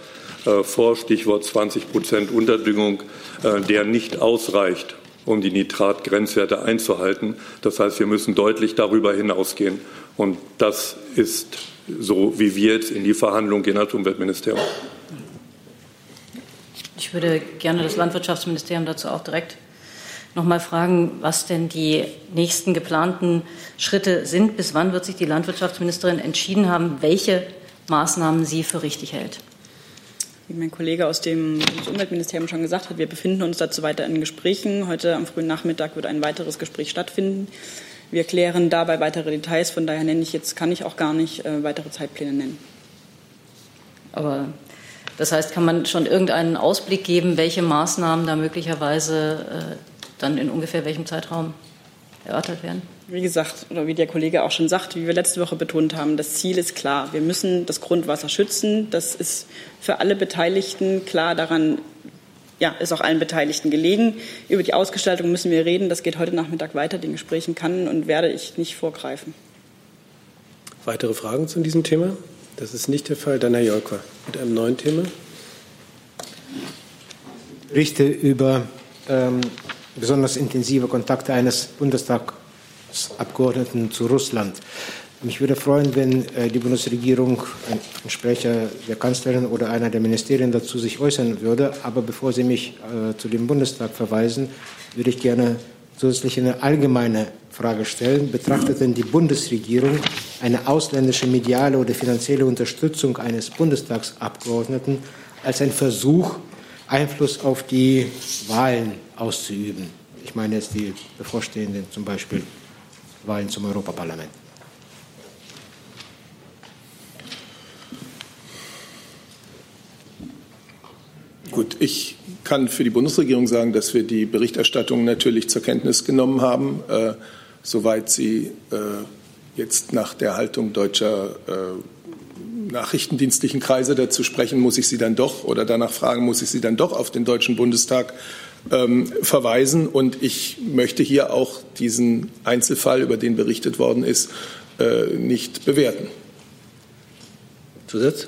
äh, vor, Stichwort 20 Prozent Unterdüngung, äh, der nicht ausreicht, um die Nitratgrenzwerte einzuhalten. Das heißt, wir müssen deutlich darüber hinausgehen. Und das ist so, wie wir jetzt in die Verhandlungen gehen als Umweltministerium. Ich würde gerne das Landwirtschaftsministerium dazu auch direkt noch mal fragen, was denn die nächsten geplanten Schritte sind. Bis wann wird sich die Landwirtschaftsministerin entschieden haben, welche Maßnahmen sie für richtig hält? Wie mein Kollege aus dem Umweltministerium schon gesagt hat, wir befinden uns dazu weiter in Gesprächen. Heute am frühen Nachmittag wird ein weiteres Gespräch stattfinden. Wir klären dabei weitere Details. Von daher nenne ich jetzt, kann ich auch gar nicht äh, weitere Zeitpläne nennen. Aber das heißt, kann man schon irgendeinen Ausblick geben, welche Maßnahmen da möglicherweise äh, dann in ungefähr welchem Zeitraum erörtert werden? Wie gesagt, oder wie der Kollege auch schon sagt, wie wir letzte Woche betont haben, das Ziel ist klar. Wir müssen das Grundwasser schützen. Das ist für alle Beteiligten klar. Daran ja, ist auch allen Beteiligten gelegen. Über die Ausgestaltung müssen wir reden. Das geht heute Nachmittag weiter. Den Gesprächen kann und werde ich nicht vorgreifen. Weitere Fragen zu diesem Thema? Das ist nicht der Fall. Dann Herr Jolker mit einem neuen Thema. Berichte über ähm, besonders intensive Kontakte eines Bundestagsabgeordneten zu Russland. Mich würde freuen, wenn äh, die Bundesregierung, ein Sprecher der Kanzlerin oder einer der Ministerien dazu sich äußern würde. Aber bevor Sie mich äh, zu dem Bundestag verweisen, würde ich gerne zusätzlich eine allgemeine Frage stellen. Betrachtet denn die Bundesregierung eine ausländische mediale oder finanzielle Unterstützung eines Bundestagsabgeordneten als ein Versuch, Einfluss auf die Wahlen auszuüben? Ich meine jetzt die bevorstehenden zum Beispiel Wahlen zum Europaparlament. Gut, ich kann für die Bundesregierung sagen, dass wir die Berichterstattung natürlich zur Kenntnis genommen haben, äh, soweit sie äh, jetzt nach der Haltung deutscher äh, nachrichtendienstlichen Kreise dazu sprechen, muss ich sie dann doch oder danach fragen, muss ich sie dann doch auf den Deutschen Bundestag ähm, verweisen. Und ich möchte hier auch diesen Einzelfall, über den berichtet worden ist, äh, nicht bewerten. Zusatz?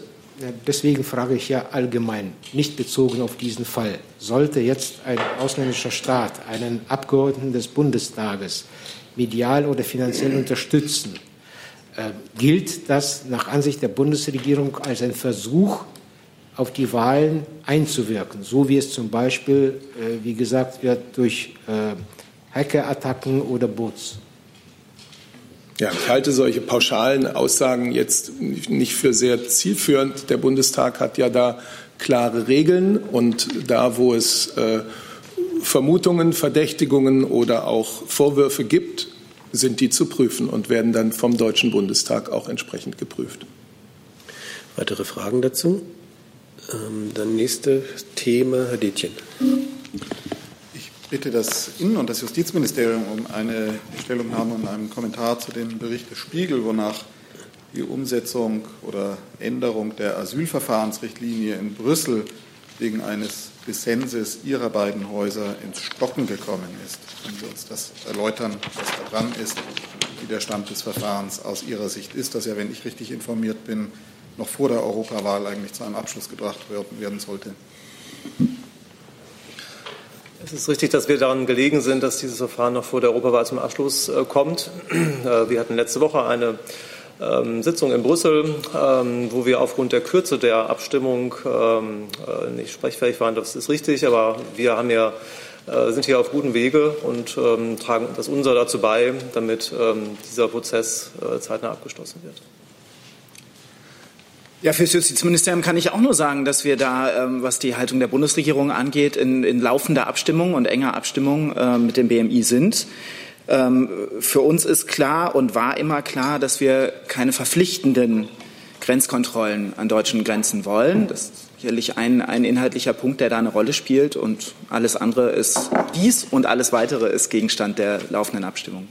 Deswegen frage ich ja allgemein, nicht bezogen auf diesen Fall. Sollte jetzt ein ausländischer Staat einen Abgeordneten des Bundestages medial oder finanziell unterstützen, äh, gilt das nach Ansicht der Bundesregierung als ein Versuch, auf die Wahlen einzuwirken, so wie es zum Beispiel, äh, wie gesagt wird, durch äh, Hackerattacken oder Bots. Ja, ich halte solche pauschalen Aussagen jetzt nicht für sehr zielführend. Der Bundestag hat ja da klare Regeln und da, wo es äh, Vermutungen, Verdächtigungen oder auch Vorwürfe gibt, sind die zu prüfen und werden dann vom Deutschen Bundestag auch entsprechend geprüft. Weitere Fragen dazu? Ähm, dann nächste Thema, Herr Detjen bitte das Innen- und das Justizministerium um eine Stellungnahme und einen Kommentar zu dem Bericht des Spiegel, wonach die Umsetzung oder Änderung der Asylverfahrensrichtlinie in Brüssel wegen eines Dissenses Ihrer beiden Häuser ins Stocken gekommen ist. Können Sie uns das erläutern, was da dran ist, wie der Stand des Verfahrens aus Ihrer Sicht ist, das ja, wenn ich richtig informiert bin, noch vor der Europawahl eigentlich zu einem Abschluss gebracht werden sollte? Es ist richtig, dass wir daran gelegen sind, dass dieses Verfahren noch vor der Europawahl zum Abschluss äh, kommt. Äh, wir hatten letzte Woche eine ähm, Sitzung in Brüssel, ähm, wo wir aufgrund der Kürze der Abstimmung ähm, äh, nicht sprechfähig waren. Das ist richtig, aber wir haben ja, sind hier auf gutem Wege und tragen das unser dazu bei, damit dieser Prozess zeitnah abgeschlossen wird. Ja, für das Justizministerium kann ich auch nur sagen, dass wir da, ähm, was die Haltung der Bundesregierung angeht, in, in laufender Abstimmung und enger Abstimmung äh, mit dem BMI sind. Ähm, für uns ist klar und war immer klar, dass wir keine verpflichtenden Grenzkontrollen an deutschen Grenzen wollen. Das ist sicherlich ein, ein inhaltlicher Punkt, der da eine Rolle spielt. Und alles andere ist dies und alles weitere ist Gegenstand der laufenden Abstimmung.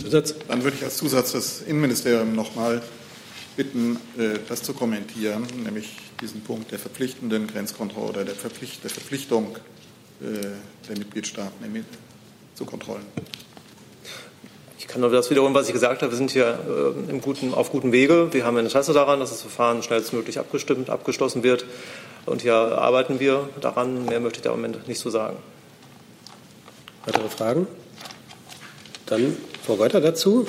Zusatz? Dann würde ich als Zusatz das Innenministerium noch mal bitten, äh, das zu kommentieren, nämlich diesen Punkt der verpflichtenden Grenzkontrolle oder der, Verpflicht, der Verpflichtung äh, der Mitgliedstaaten zu Kontrollen. Ich kann nur das wiederholen, was ich gesagt habe. Wir sind hier äh, im guten, auf gutem Wege. Wir haben ein Interesse daran, dass das Verfahren schnellstmöglich abgestimmt, abgeschlossen wird. Und hier arbeiten wir daran. Mehr möchte ich da im Moment nicht so sagen. Weitere Fragen? Dann Frau Reuter dazu.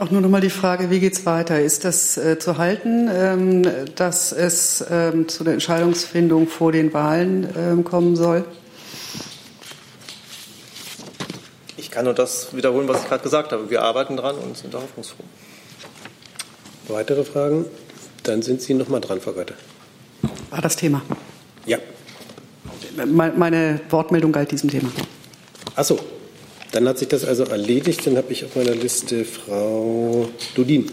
Auch nur noch mal die Frage, wie geht es weiter? Ist das äh, zu halten, ähm, dass es ähm, zu der Entscheidungsfindung vor den Wahlen ähm, kommen soll? Ich kann nur das wiederholen, was ich gerade gesagt habe. Wir arbeiten dran und sind da hoffnungsfroh. Weitere Fragen? Dann sind Sie noch mal dran, Frau Götte. War das Thema? Ja. Meine Wortmeldung galt diesem Thema. Ach so, dann hat sich das also erledigt. Dann habe ich auf meiner Liste Frau Dudin.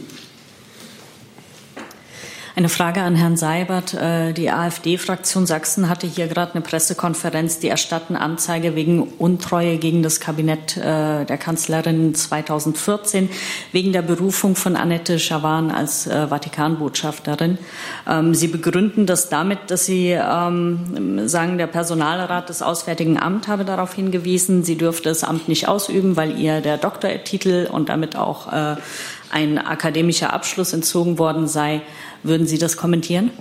Eine Frage an Herrn Seibert. Äh, die AfD-Fraktion Sachsen hatte hier gerade eine Pressekonferenz. Die erstatten Anzeige wegen Untreue gegen das Kabinett äh, der Kanzlerin 2014 wegen der Berufung von Annette Schawan als äh, Vatikanbotschafterin. Ähm, Sie begründen das damit, dass Sie ähm, sagen, der Personalrat des Auswärtigen Amts habe darauf hingewiesen, sie dürfte das Amt nicht ausüben, weil ihr der Doktortitel und damit auch ein akademischer Abschluss entzogen worden sei. Würden Sie das kommentieren?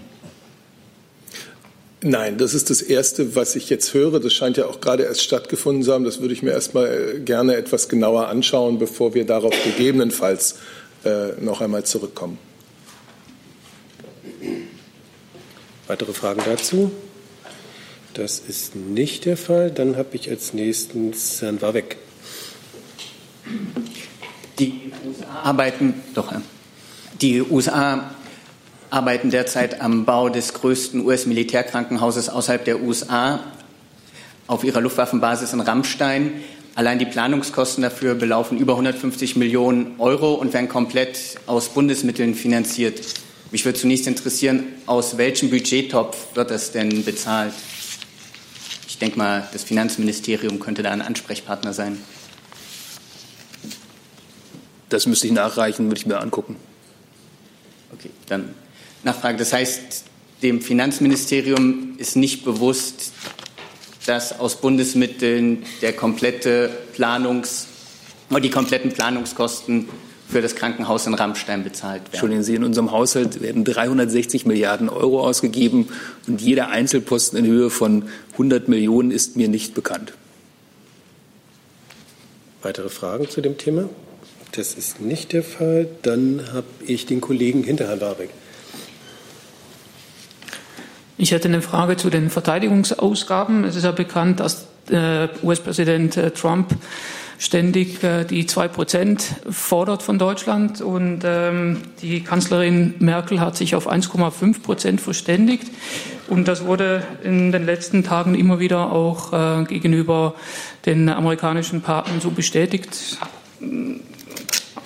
Nein, das ist das Erste, was ich jetzt höre. Das scheint ja auch gerade erst stattgefunden zu haben. Das würde ich mir erst mal gerne etwas genauer anschauen, bevor wir darauf gegebenenfalls äh, noch einmal zurückkommen. Weitere Fragen dazu? Das ist nicht der Fall. Dann habe ich als nächstes Herrn Warbeck. Die USA arbeiten, doch, die USA arbeiten derzeit am Bau des größten US-Militärkrankenhauses außerhalb der USA auf ihrer Luftwaffenbasis in Rammstein. Allein die Planungskosten dafür belaufen über 150 Millionen Euro und werden komplett aus Bundesmitteln finanziert. Mich würde zunächst interessieren, aus welchem Budgettopf wird das denn bezahlt? Ich denke mal, das Finanzministerium könnte da ein Ansprechpartner sein. Das müsste ich nachreichen, würde ich mir angucken. Okay, dann Nachfrage. Das heißt, dem Finanzministerium ist nicht bewusst, dass aus Bundesmitteln der komplette Planungs, die kompletten Planungskosten für das Krankenhaus in Rammstein bezahlt werden. Entschuldigen Sie, in unserem Haushalt werden 360 Milliarden Euro ausgegeben und jeder Einzelposten in Höhe von 100 Millionen ist mir nicht bekannt. Weitere Fragen zu dem Thema? Das ist nicht der Fall. Dann habe ich den Kollegen hinter Herrn Warbeck. Ich hätte eine Frage zu den Verteidigungsausgaben. Es ist ja bekannt, dass äh, US-Präsident äh, Trump ständig äh, die zwei Prozent fordert von Deutschland und ähm, die Kanzlerin Merkel hat sich auf 1,5 Prozent verständigt und das wurde in den letzten Tagen immer wieder auch gegenüber den amerikanischen Partnern so bestätigt.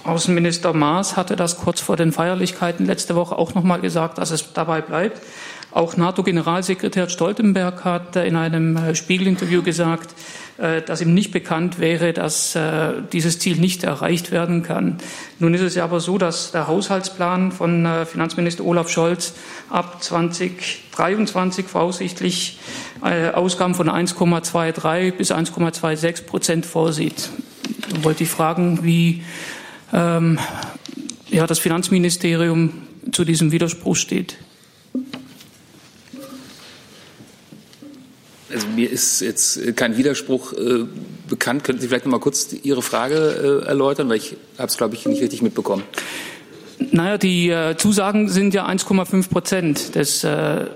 Außenminister Maas hatte das kurz vor den Feierlichkeiten letzte Woche auch noch mal gesagt, dass es dabei bleibt. Auch NATO-Generalsekretär Stoltenberg hat in einem äh, Spiegelinterview gesagt, äh, dass ihm nicht bekannt wäre, dass äh, dieses Ziel nicht erreicht werden kann. Nun ist es ja aber so, dass der Haushaltsplan von Finanzminister Olaf Scholz ab 2023 voraussichtlich Ausgaben von 1,23 bis 1,26 Prozent vorsieht. Ich wollte ich fragen, wie ähm, ja, das Finanzministerium zu diesem Widerspruch steht. Also mir ist jetzt kein Widerspruch äh, bekannt. Könnten Sie vielleicht noch mal kurz Ihre Frage äh, erläutern, weil ich habe es, glaube ich, nicht richtig mitbekommen. Naja, die äh, Zusagen sind ja 1,5 Prozent des äh,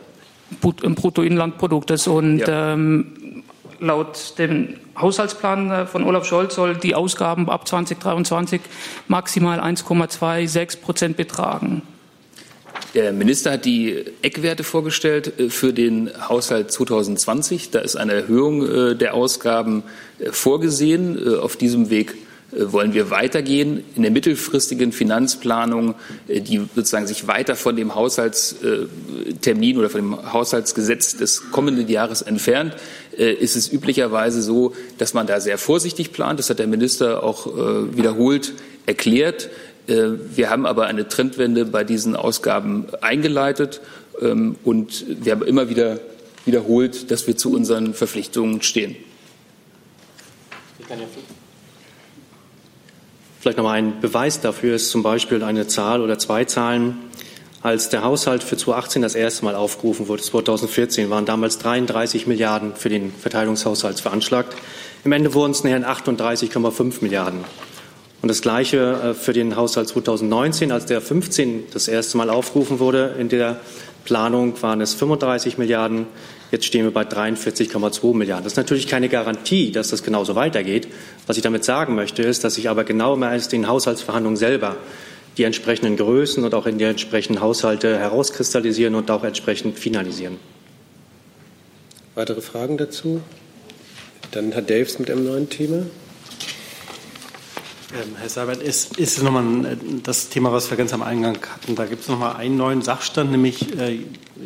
Bruttoinlandproduktes und ja. ähm, laut dem Haushaltsplan äh, von Olaf Scholz soll die Ausgaben ab 2023 maximal 1,26 Prozent betragen. Der Minister hat die Eckwerte vorgestellt äh, für den Haushalt 2020. Da ist eine Erhöhung äh, der Ausgaben äh, vorgesehen. Auf diesem Weg wollen wir weitergehen in der mittelfristigen Finanzplanung, die sozusagen sich weiter von dem Haushaltstermin oder von dem Haushaltsgesetz des kommenden Jahres entfernt, ist es üblicherweise so, dass man da sehr vorsichtig plant. Das hat der Minister auch wiederholt erklärt. Äh, wir haben aber eine Trendwende bei diesen Ausgaben eingeleitet ähm, und wir haben immer wieder wiederholt, dass wir zu unseren Verpflichtungen stehen. Vielleicht noch mal ein Beweis dafür ist zum Beispiel eine Zahl oder zwei Zahlen. Als der Haushalt für 2018 das erste Mal aufgerufen wurde, 2014, waren damals 33 Milliarden für den Verteidigungshaushalt veranschlagt. Im Ende wurden es nachher 38,5 Milliarden. Und das Gleiche für den Haushalt 2019, als der 15 das erste Mal aufgerufen wurde. In der Planung waren es 35 Milliarden. Jetzt stehen wir bei 43,2 Milliarden. Das ist natürlich keine Garantie, dass das genauso weitergeht. Was ich damit sagen möchte, ist, dass sich aber genau mehr als den Haushaltsverhandlungen selber die entsprechenden Größen und auch in die entsprechenden Haushalte herauskristallisieren und auch entsprechend finalisieren. Weitere Fragen dazu? Dann Herr Daves mit einem neuen Thema. Ähm, Herr Seibert, ist, ist nochmal ein, das Thema, was wir ganz am Eingang hatten. Da gibt es nochmal einen neuen Sachstand, nämlich äh,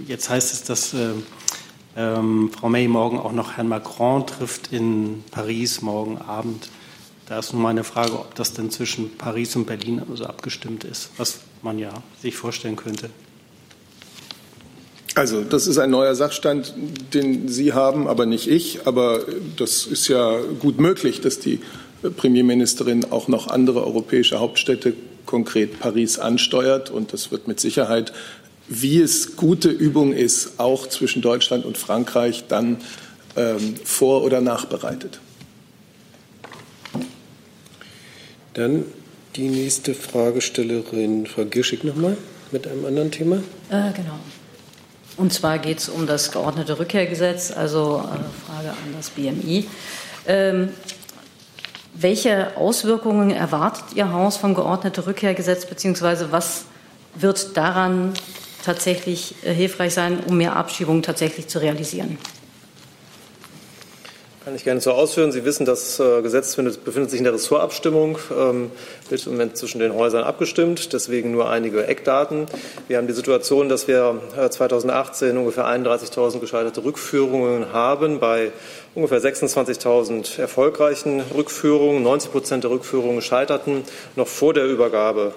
jetzt heißt es, dass äh, ähm, Frau May morgen auch noch Herrn Macron trifft in Paris morgen Abend. Da ist nun meine Frage, ob das denn zwischen Paris und Berlin also abgestimmt ist, was man ja sich vorstellen könnte. Also das ist ein neuer Sachstand, den Sie haben, aber nicht ich. Aber das ist ja gut möglich, dass die Premierministerin auch noch andere europäische Hauptstädte, konkret Paris, ansteuert. Und das wird mit Sicherheit, wie es gute Übung ist, auch zwischen Deutschland und Frankreich dann ähm, vor- oder nachbereitet. Dann die nächste Fragestellerin, Frau Girschig, nochmal mit einem anderen Thema. Äh, genau. Und zwar geht es um das geordnete Rückkehrgesetz, also äh, Frage an das BMI. Ähm, welche Auswirkungen erwartet Ihr Haus vom geordneten Rückkehrgesetz, beziehungsweise was wird daran tatsächlich äh, hilfreich sein, um mehr Abschiebungen tatsächlich zu realisieren? Kann ich gerne so ausführen. Sie wissen, das äh, Gesetz findet, befindet sich in der Ressortabstimmung, ähm, wird im Moment zwischen den Häusern abgestimmt, deswegen nur einige Eckdaten. Wir haben die Situation, dass wir äh, 2018 ungefähr 31.000 gescheiterte Rückführungen haben bei ungefähr 26.000 erfolgreichen Rückführungen. 90 Prozent der Rückführungen scheiterten noch vor der Übergabe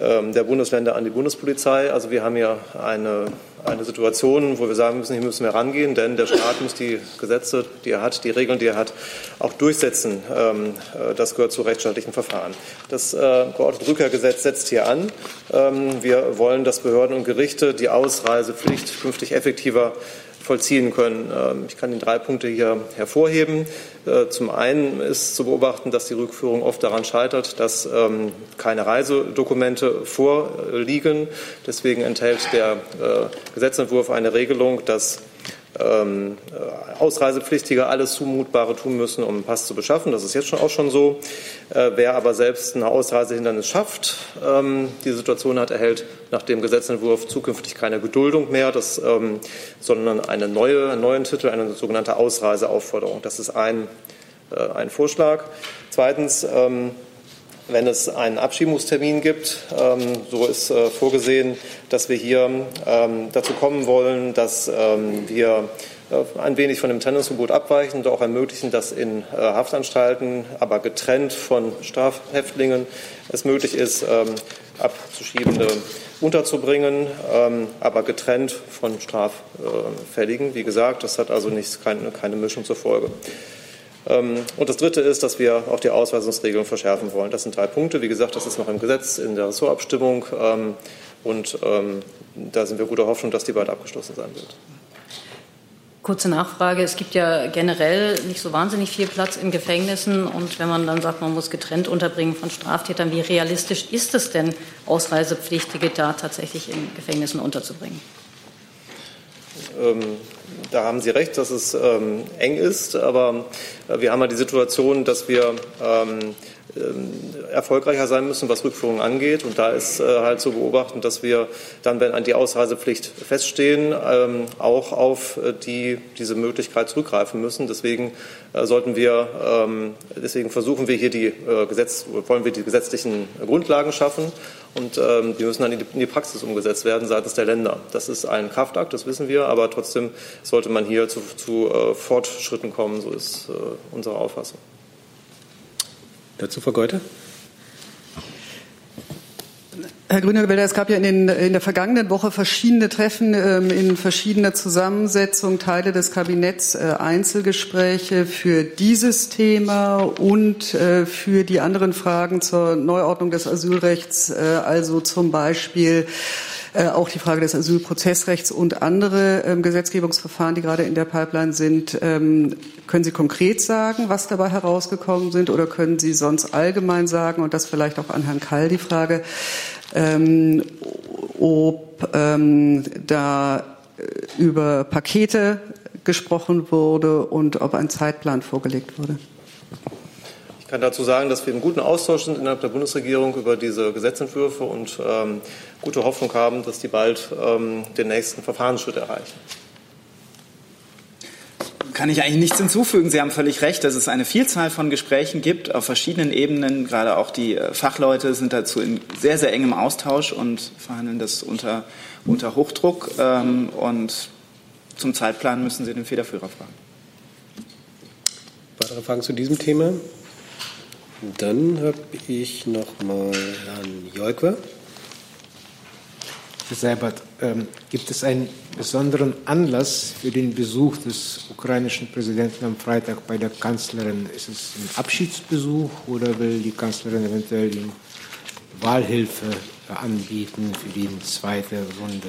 ähm, der Bundesländer an die Bundespolizei. Also wir haben hier eine, eine Situation, wo wir sagen müssen, hier müssen wir rangehen, denn der Staat muss die Gesetze, die er hat, die Regeln, die er hat, auch durchsetzen. Ähm, äh, das gehört zu rechtsstaatlichen Verfahren. Das äh, geordnete Rückkehrgesetz setzt hier an. Ähm, wir wollen, dass Behörden und Gerichte die Ausreisepflicht künftig effektiver vollziehen können. Ähm, ich kann Ihnen drei Punkte hier hervorheben. Äh, zum einen ist zu beobachten, dass die Rückführung oft daran scheitert, dass ähm, keine Reisedokumente vorliegen. Deswegen enthält der äh, Gesetzentwurf eine Regelung, dass ähm, äh, Ausreisepflichtige alles Zumutbare tun müssen, um einen Pass zu beschaffen. Das ist jetzt schon auch schon so. Äh, wer aber selbst ein Ausreisehindernis schafft, ähm, die Situation hat, erhält nach dem Gesetzentwurf zukünftig keine Geduldung mehr, das, ähm, sondern eine neue, einen neuen Titel, eine sogenannte Ausreiseaufforderung. Das ist ein, äh, ein Vorschlag. Zweitens, ähm, wenn es einen Abschiebungstermin gibt. Ähm, so ist äh, vorgesehen, dass wir hier ähm, dazu kommen wollen, dass ähm, wir äh, ein wenig von dem Trennungsverbot abweichen und auch ermöglichen, dass in äh, Haftanstalten, aber getrennt von Strafhäftlingen, es möglich ist, Abzuschiebende unterzubringen, aber getrennt von Straffälligen. Wie gesagt, das hat also keine, keine Mischung zur Folge. Ähm, und das Dritte ist, dass wir auch die Ausweisungsregelung verschärfen wollen. Das sind drei Punkte. Wie gesagt, das ist noch im Gesetz, in der Ressortabstimmung. Ähm, und ähm, da sind wir guter Hoffnung, dass die bald abgeschlossen sein wird. Kurze Nachfrage. Es gibt ja generell nicht so wahnsinnig viel Platz in Gefängnissen. Und wenn man dann sagt, man muss getrennt unterbringen von Straftätern, wie realistisch ist es denn, Ausreisepflichtige da tatsächlich in Gefängnissen unterzubringen? Ähm, da haben Sie recht, dass es ähm, eng ist, aber äh, wir haben ja die Situation, dass wir ähm, ähm, erfolgreicher sein müssen, was Rückführungen angeht. Und da ist äh, halt zu beobachten, dass wir dann, wenn die Ausreisepflicht feststehen, ähm, auch auf äh, die, diese Möglichkeit zurückgreifen müssen. Deswegen äh, sollten wir, ähm, deswegen versuchen wir hier die Gesetz, wollen wir die gesetzlichen Grundlagen schaffen und die müssen dann in die Praxis umgesetzt werden seitens der Länder. Das ist ein Kraftakt, das wissen wir, aber trotzdem sollte man hier zu, zu Fortschritten kommen, so ist unsere Auffassung. Dazu Frau Geuter. Herr Grüner-Welder, es gab ja in, den, in, der vergangenen Woche verschiedene Treffen ähm, in verschiedener Zusammensetzung, Teile des Kabinetts, äh, Einzelgespräche für dieses Thema und äh, für die anderen Fragen zur Neuordnung des Asylrechts, äh, also zum Beispiel äh, auch die Frage des Asylprozessrechts und andere ähm, Gesetzgebungsverfahren, die gerade in der Pipeline sind. Ähm, können Sie konkret sagen, was dabei herausgekommen sind, oder können Sie sonst allgemein sagen, und das vielleicht auch an Herrn Kall die Frage, ähm, ob ähm, da äh, über Pakete gesprochen wurde und ob ein Zeitplan vorgelegt wurde? Ich kann dazu sagen, dass wir in guten Austausch sind innerhalb der Bundesregierung über diese Gesetzentwürfe und ähm, gute Hoffnung haben, dass die bald ähm, den nächsten Verfahrensschritt erreichen. Kann ich eigentlich nichts hinzufügen. Sie haben völlig recht, dass es eine Vielzahl von Gesprächen gibt auf verschiedenen Ebenen. Gerade auch die äh, Fachleute sind dazu in sehr, sehr engem Austausch und verhandeln das unter, unter Hochdruck. Ähm, und zum Zeitplan müssen Sie den Federführer fragen. Weitere Fragen zu diesem Thema? Dann habe ich noch mal Herrn Jolkwer. Herr Seibert, ähm, gibt es einen besonderen Anlass für den Besuch des ukrainischen Präsidenten am Freitag bei der Kanzlerin? Ist es ein Abschiedsbesuch oder will die Kanzlerin eventuell ihm Wahlhilfe anbieten für die zweite Runde?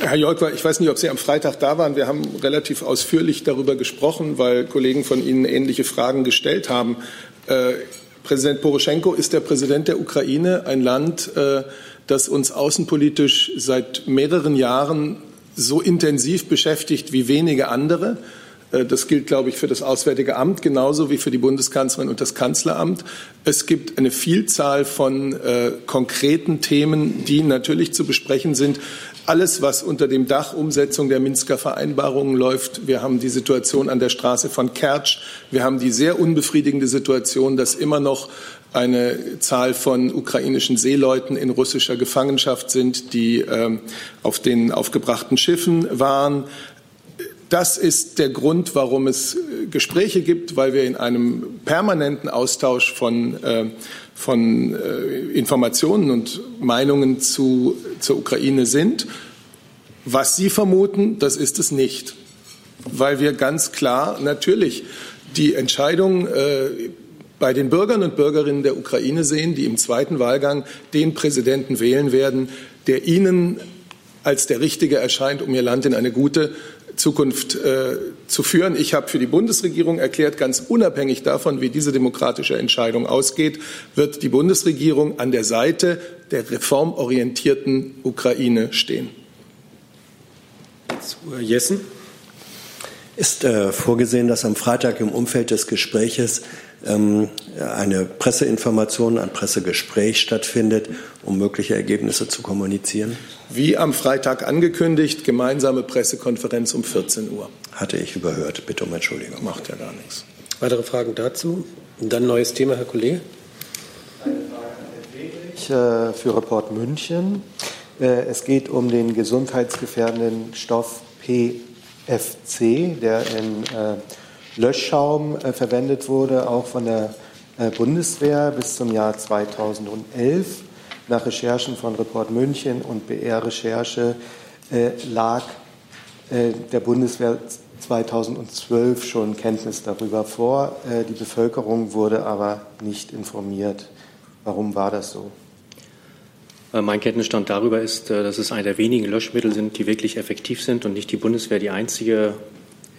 Herr Jolkwa, ich weiß nicht, ob Sie am Freitag da waren. Wir haben relativ ausführlich darüber gesprochen, weil Kollegen von Ihnen ähnliche Fragen gestellt haben. Äh, Präsident Poroschenko ist der Präsident der Ukraine, ein Land, äh, das uns außenpolitisch seit mehreren Jahren so intensiv beschäftigt wie wenige andere. Äh, das gilt, glaube ich, für das Auswärtige Amt genauso wie für die Bundeskanzlerin und das Kanzleramt. Es gibt eine Vielzahl von äh, konkreten Themen, die natürlich zu besprechen sind alles, was unter dem Dach Umsetzung der Minsker Vereinbarungen läuft. Wir haben die Situation an der Straße von Kertsch. Wir haben die sehr unbefriedigende Situation, dass immer noch eine Zahl von ukrainischen Seeleuten in russischer Gefangenschaft sind, die ähm, auf den aufgebrachten Schiffen waren. Das ist der Grund, warum es äh, Gespräche gibt, weil wir in einem permanenten Austausch von, äh, von äh, Informationen und Meinungen zu, zur Ukraine sind. Was Sie vermuten, das ist es nicht, weil wir ganz klar natürlich die Entscheidung äh, bei den Bürgern und Bürgerinnen der Ukraine sehen, die im zweiten Wahlgang den Präsidenten wählen werden, der ihnen als der Richtige erscheint, um ihr Land in eine gute Zukunft äh, zu führen. Ich habe für die Bundesregierung erklärt, ganz unabhängig davon, wie diese demokratische Entscheidung ausgeht, wird die Bundesregierung an der Seite der reformorientierten Ukraine stehen. Jessen. Ist äh, vorgesehen, dass am Freitag im Umfeld des Gespräches ähm, eine Presseinformation, ein Pressegespräch stattfindet, um mögliche Ergebnisse zu kommunizieren? Wie am Freitag angekündigt, gemeinsame Pressekonferenz um 14 Uhr. Hatte ich überhört. Bitte um Entschuldigung. Macht ja gar nichts. Weitere Fragen dazu? Und dann neues Thema, Herr Kollege. Eine Frage an Herrn Friedrich für Report München. Äh, es geht um den gesundheitsgefährdenden Stoff PFC, der in äh, Löschschaum äh, verwendet wurde, auch von der Bundeswehr bis zum Jahr 2011 nach Recherchen von Report München und BR-Recherche äh, lag äh, der Bundeswehr 2012 schon Kenntnis darüber vor. Äh, die Bevölkerung wurde aber nicht informiert. Warum war das so? Äh, mein Kenntnisstand darüber ist, äh, dass es einer der wenigen Löschmittel sind, die wirklich effektiv sind und nicht die Bundeswehr die einzige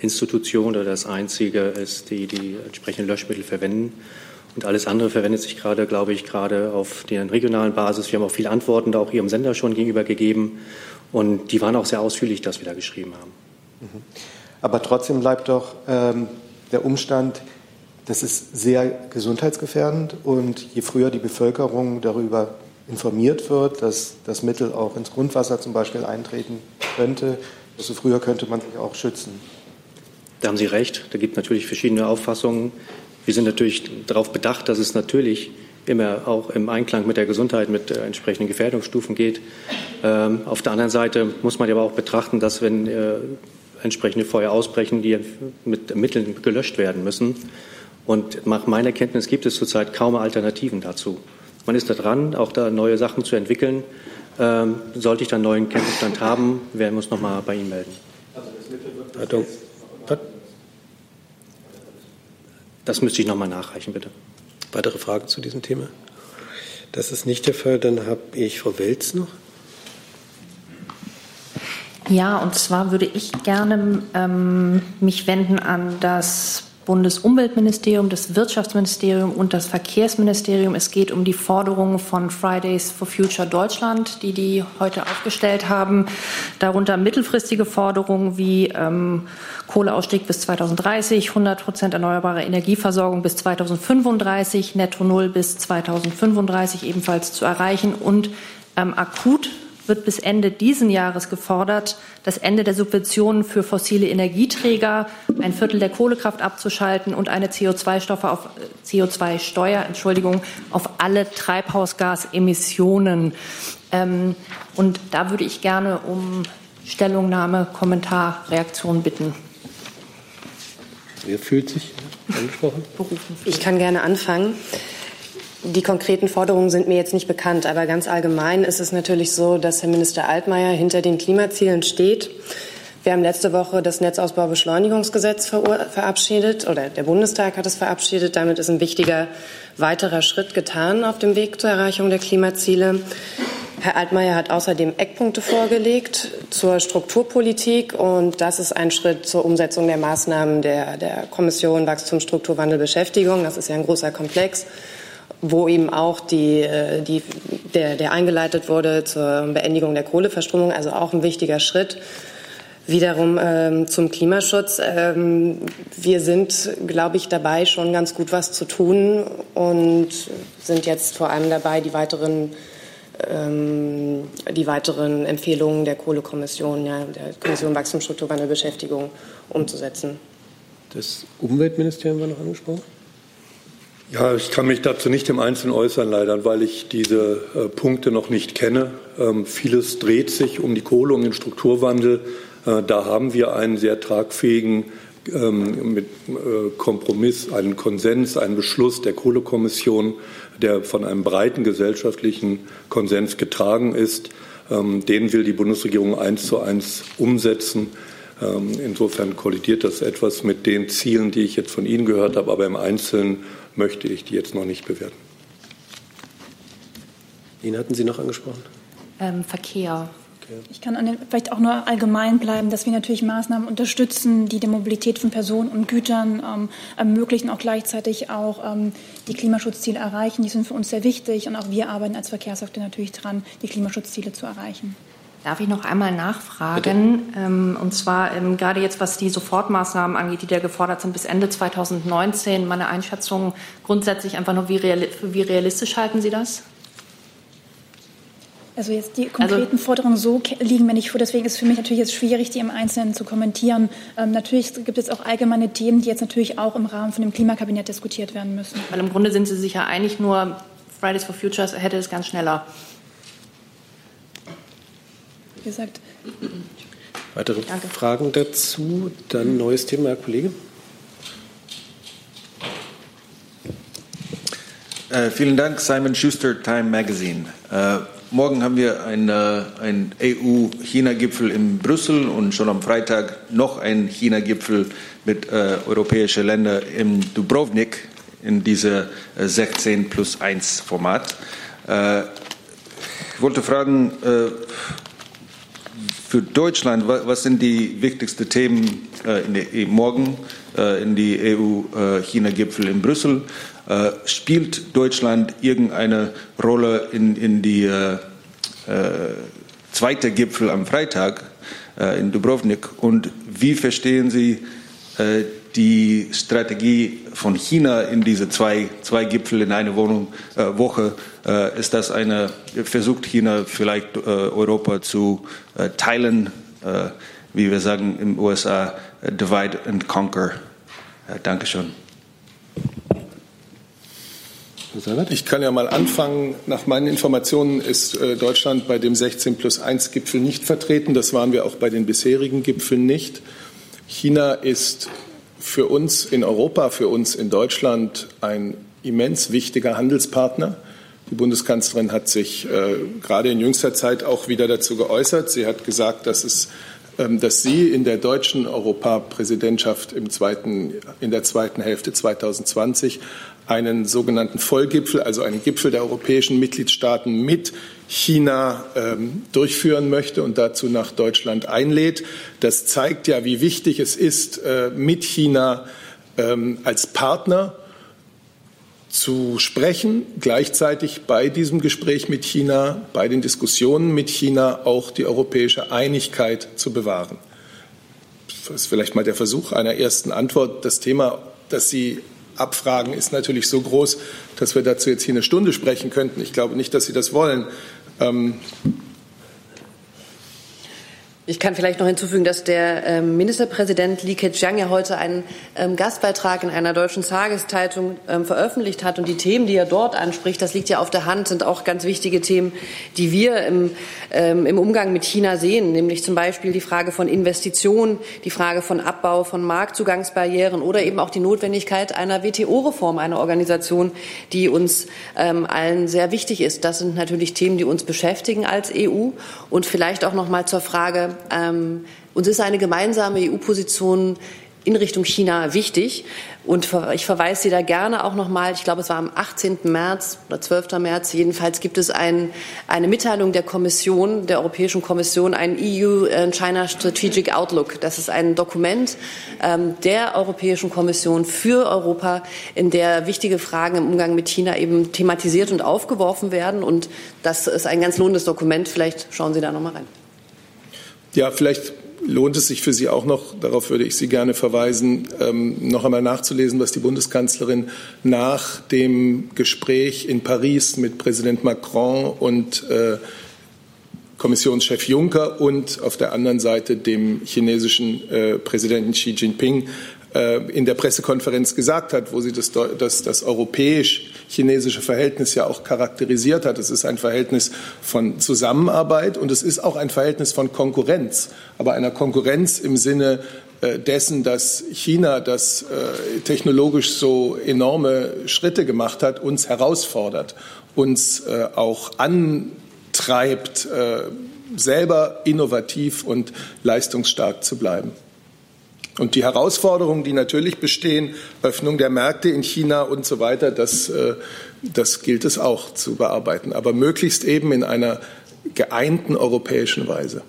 Institution oder das einzige ist, die die entsprechenden Löschmittel verwenden. Und alles andere verwendet sich gerade, glaube ich, gerade auf der regionalen Basis. Wir haben auch viele Antworten da auch Ihrem Sender schon gegenüber gegeben. Und die waren auch sehr ausführlich, dass wir da geschrieben haben. Mhm. Aber trotzdem bleibt doch ähm, der Umstand, das ist sehr gesundheitsgefährdend. Und je früher die Bevölkerung darüber informiert wird, dass das Mittel auch ins Grundwasser zum Beispiel eintreten könnte, desto früher könnte man sich auch schützen. Da haben Sie recht. Da gibt es natürlich verschiedene Auffassungen. Wir sind natürlich darauf bedacht, dass es natürlich immer auch im Einklang mit der Gesundheit, mit äh, entsprechenden Gefährdungsstufen geht. Ähm, auf der anderen Seite muss man aber auch betrachten, dass wenn äh, entsprechende Feuer ausbrechen, die mit Mitteln gelöscht werden müssen. Und nach meiner Kenntnis gibt es zurzeit kaum Alternativen dazu. Man ist da dran, auch da neue Sachen zu entwickeln. Ähm, sollte ich dann neuen Kenntnisstand haben, werden wir uns noch mal bei Ihnen melden. Also das Mittel wird das müsste ich noch mal nachreichen, bitte. Weitere Fragen zu diesem Thema? Das ist nicht der Fall. Dann habe ich Frau Welz noch. Ja, und zwar würde ich gerne ähm, mich wenden an das Bundesumweltministerium, das Wirtschaftsministerium und das Verkehrsministerium. Es geht um die Forderungen von Fridays for Future Deutschland, die die heute aufgestellt haben. Darunter mittelfristige Forderungen wie ähm, Kohleausstieg bis 2030, 100 Prozent erneuerbare Energieversorgung bis 2035, Netto Null bis 2035 ebenfalls zu erreichen und ähm, akut wird bis Ende diesen Jahres gefordert, das Ende der Subventionen für fossile Energieträger, ein Viertel der Kohlekraft abzuschalten und eine CO2-Stoffe auf CO2-Steuer, Entschuldigung, auf alle Treibhausgasemissionen. Ähm, und da würde ich gerne um Stellungnahme, Kommentar, Reaktion bitten. Wer fühlt sich angesprochen? Ich kann gerne anfangen. Die konkreten Forderungen sind mir jetzt nicht bekannt, aber ganz allgemein ist es natürlich so, dass Herr Minister Altmaier hinter den Klimazielen steht. Wir haben letzte Woche das Netzausbaubeschleunigungsgesetz verabschiedet oder der Bundestag hat es verabschiedet. Damit ist ein wichtiger weiterer Schritt getan auf dem Weg zur Erreichung der Klimaziele. Herr Altmaier hat außerdem Eckpunkte vorgelegt zur Strukturpolitik und das ist ein Schritt zur Umsetzung der Maßnahmen der, der Kommission Wachstum, Strukturwandel, Beschäftigung. Das ist ja ein großer Komplex wo eben auch die, äh, die, der, der eingeleitet wurde zur Beendigung der Kohleverstromung, also auch ein wichtiger Schritt. Wiederum ähm, zum Klimaschutz. Ähm, wir sind, glaube ich, dabei, schon ganz gut was zu tun und sind jetzt vor allem dabei, die weiteren, ähm, die weiteren Empfehlungen der Kohlekommission, ja, der Kommission Wachstum, Strukturwandel, Beschäftigung umzusetzen. Das Umweltministerium war noch angesprochen. Ja, ich kann mich dazu nicht im Einzelnen äußern, leider, weil ich diese äh, Punkte noch nicht kenne. Ähm, vieles dreht sich um die Kohle, um den Strukturwandel. Äh, da haben wir einen sehr tragfähigen ähm, mit, äh, Kompromiss, einen Konsens, einen Beschluss der Kohlekommission, der von einem breiten gesellschaftlichen Konsens getragen ist. Ähm, den will die Bundesregierung eins zu eins umsetzen. Ähm, insofern kollidiert das etwas mit den Zielen, die ich jetzt von Ihnen gehört habe, aber im Einzelnen möchte ich die jetzt noch nicht bewerten. Wen hatten Sie noch angesprochen? Ähm, Verkehr. Ich kann den, vielleicht auch nur allgemein bleiben, dass wir natürlich Maßnahmen unterstützen, die die Mobilität von Personen und Gütern ähm, ermöglichen, auch gleichzeitig auch ähm, die Klimaschutzziele erreichen. Die sind für uns sehr wichtig und auch wir arbeiten als Verkehrsakte natürlich dran, die Klimaschutzziele zu erreichen. Darf ich noch einmal nachfragen? Ähm, und zwar ähm, gerade jetzt, was die Sofortmaßnahmen angeht, die da gefordert sind bis Ende 2019. Meine Einschätzung grundsätzlich einfach nur, wie, reali wie realistisch halten Sie das? Also jetzt die konkreten also, Forderungen so liegen mir nicht vor. Deswegen ist es für mich natürlich jetzt schwierig, die im Einzelnen zu kommentieren. Ähm, natürlich gibt es auch allgemeine Themen, die jetzt natürlich auch im Rahmen von dem Klimakabinett diskutiert werden müssen. Weil im Grunde sind Sie sich ja einig, nur Fridays for Futures hätte es ganz schneller gesagt. Weitere Danke. Fragen dazu? Dann neues Thema, Herr Kollege. Äh, vielen Dank, Simon Schuster, Time Magazine. Äh, morgen haben wir einen ein EU-China-Gipfel in Brüssel und schon am Freitag noch einen China-Gipfel mit äh, europäischen Ländern im Dubrovnik in diesem 16 plus 1 Format. Äh, ich wollte fragen, äh, für Deutschland, was sind die wichtigsten Themen äh, e, morgen äh, in die EU-China-Gipfel in Brüssel? Äh, spielt Deutschland irgendeine Rolle in, in die äh, äh, zweite Gipfel am Freitag äh, in Dubrovnik? Und wie verstehen Sie die Strategie von China in diese zwei, zwei Gipfel in einer Wohnung, äh, Woche, äh, ist das eine, versucht China vielleicht äh, Europa zu äh, teilen, äh, wie wir sagen in den USA, äh, divide and conquer. Dankeschön. Ich kann ja mal anfangen. Nach meinen Informationen ist Deutschland bei dem 16 plus 1 Gipfel nicht vertreten. Das waren wir auch bei den bisherigen Gipfeln nicht. China ist für uns in Europa, für uns in Deutschland ein immens wichtiger Handelspartner. Die Bundeskanzlerin hat sich äh, gerade in jüngster Zeit auch wieder dazu geäußert. Sie hat gesagt, dass, es, ähm, dass sie in der deutschen Europapräsidentschaft im zweiten, in der zweiten Hälfte 2020 einen sogenannten Vollgipfel, also einen Gipfel der europäischen Mitgliedstaaten mit China ähm, durchführen möchte und dazu nach Deutschland einlädt. Das zeigt ja, wie wichtig es ist, äh, mit China ähm, als Partner zu sprechen, gleichzeitig bei diesem Gespräch mit China, bei den Diskussionen mit China auch die europäische Einigkeit zu bewahren. Das ist vielleicht mal der Versuch einer ersten Antwort. Das Thema, das Sie abfragen, ist natürlich so groß, dass wir dazu jetzt hier eine Stunde sprechen könnten. Ich glaube nicht, dass Sie das wollen. Ähm, ich kann vielleicht noch hinzufügen, dass der ähm, Ministerpräsident Li Keqiang ja heute einen ähm, Gastbeitrag in einer deutschen Tageszeitung ähm, veröffentlicht hat. Und die Themen, die er dort anspricht, das liegt ja auf der Hand, sind auch ganz wichtige Themen, die wir im, im Umgang mit China sehen. Nämlich zum Beispiel die Frage von Investitionen, die Frage von Abbau von Marktzugangsbarrieren oder eben auch die Notwendigkeit einer WTO-Reform, einer Organisation, die uns allen sehr wichtig ist. Das sind natürlich Themen, die uns beschäftigen als EU. Und vielleicht auch noch mal zur Frage, ähm, uns ist eine gemeinsame EU-Position in Richtung China wichtig. Und ich verweise Sie da gerne auch noch mal, ich glaube, es war am 18. März oder 12. März, jedenfalls gibt es ein, eine Mitteilung der Kommission, der Europäischen Kommission, ein EU-China Strategic Outlook. Das ist ein Dokument ähm, der Europäischen Kommission für Europa, in der wichtige Fragen im Umgang mit China eben thematisiert und aufgeworfen werden. Und das ist ein ganz lohnendes Dokument. Vielleicht schauen Sie da noch mal rein. Ja, vielleicht lohnt es sich für Sie auch noch, darauf würde ich Sie gerne verweisen, ähm, noch einmal nachzulesen, was die Bundeskanzlerin nach dem Gespräch in Paris mit Präsident Macron und äh, Kommissionschef Juncker und auf der anderen Seite dem chinesischen äh, Präsidenten Xi Jinping äh, in der Pressekonferenz gesagt hat, wo sie das, das, das europäisch-chinesische Verhältnis ja auch charakterisiert hat. Es ist ein Verhältnis von Zusammenarbeit und es ist auch ein Verhältnis von Konkurrenz, aber einer Konkurrenz im Sinne äh, dessen, dass China, das äh, technologisch so enorme Schritte gemacht hat, uns herausfordert, uns auch antreibt, selber innovativ und leistungsstark zu bleiben. Und die Herausforderungen, die natürlich bestehen, Öffnung der Märkte in China und so weiter, das, äh, das gilt es auch zu bearbeiten, aber möglichst eben in einer geeinten europäischen Weise.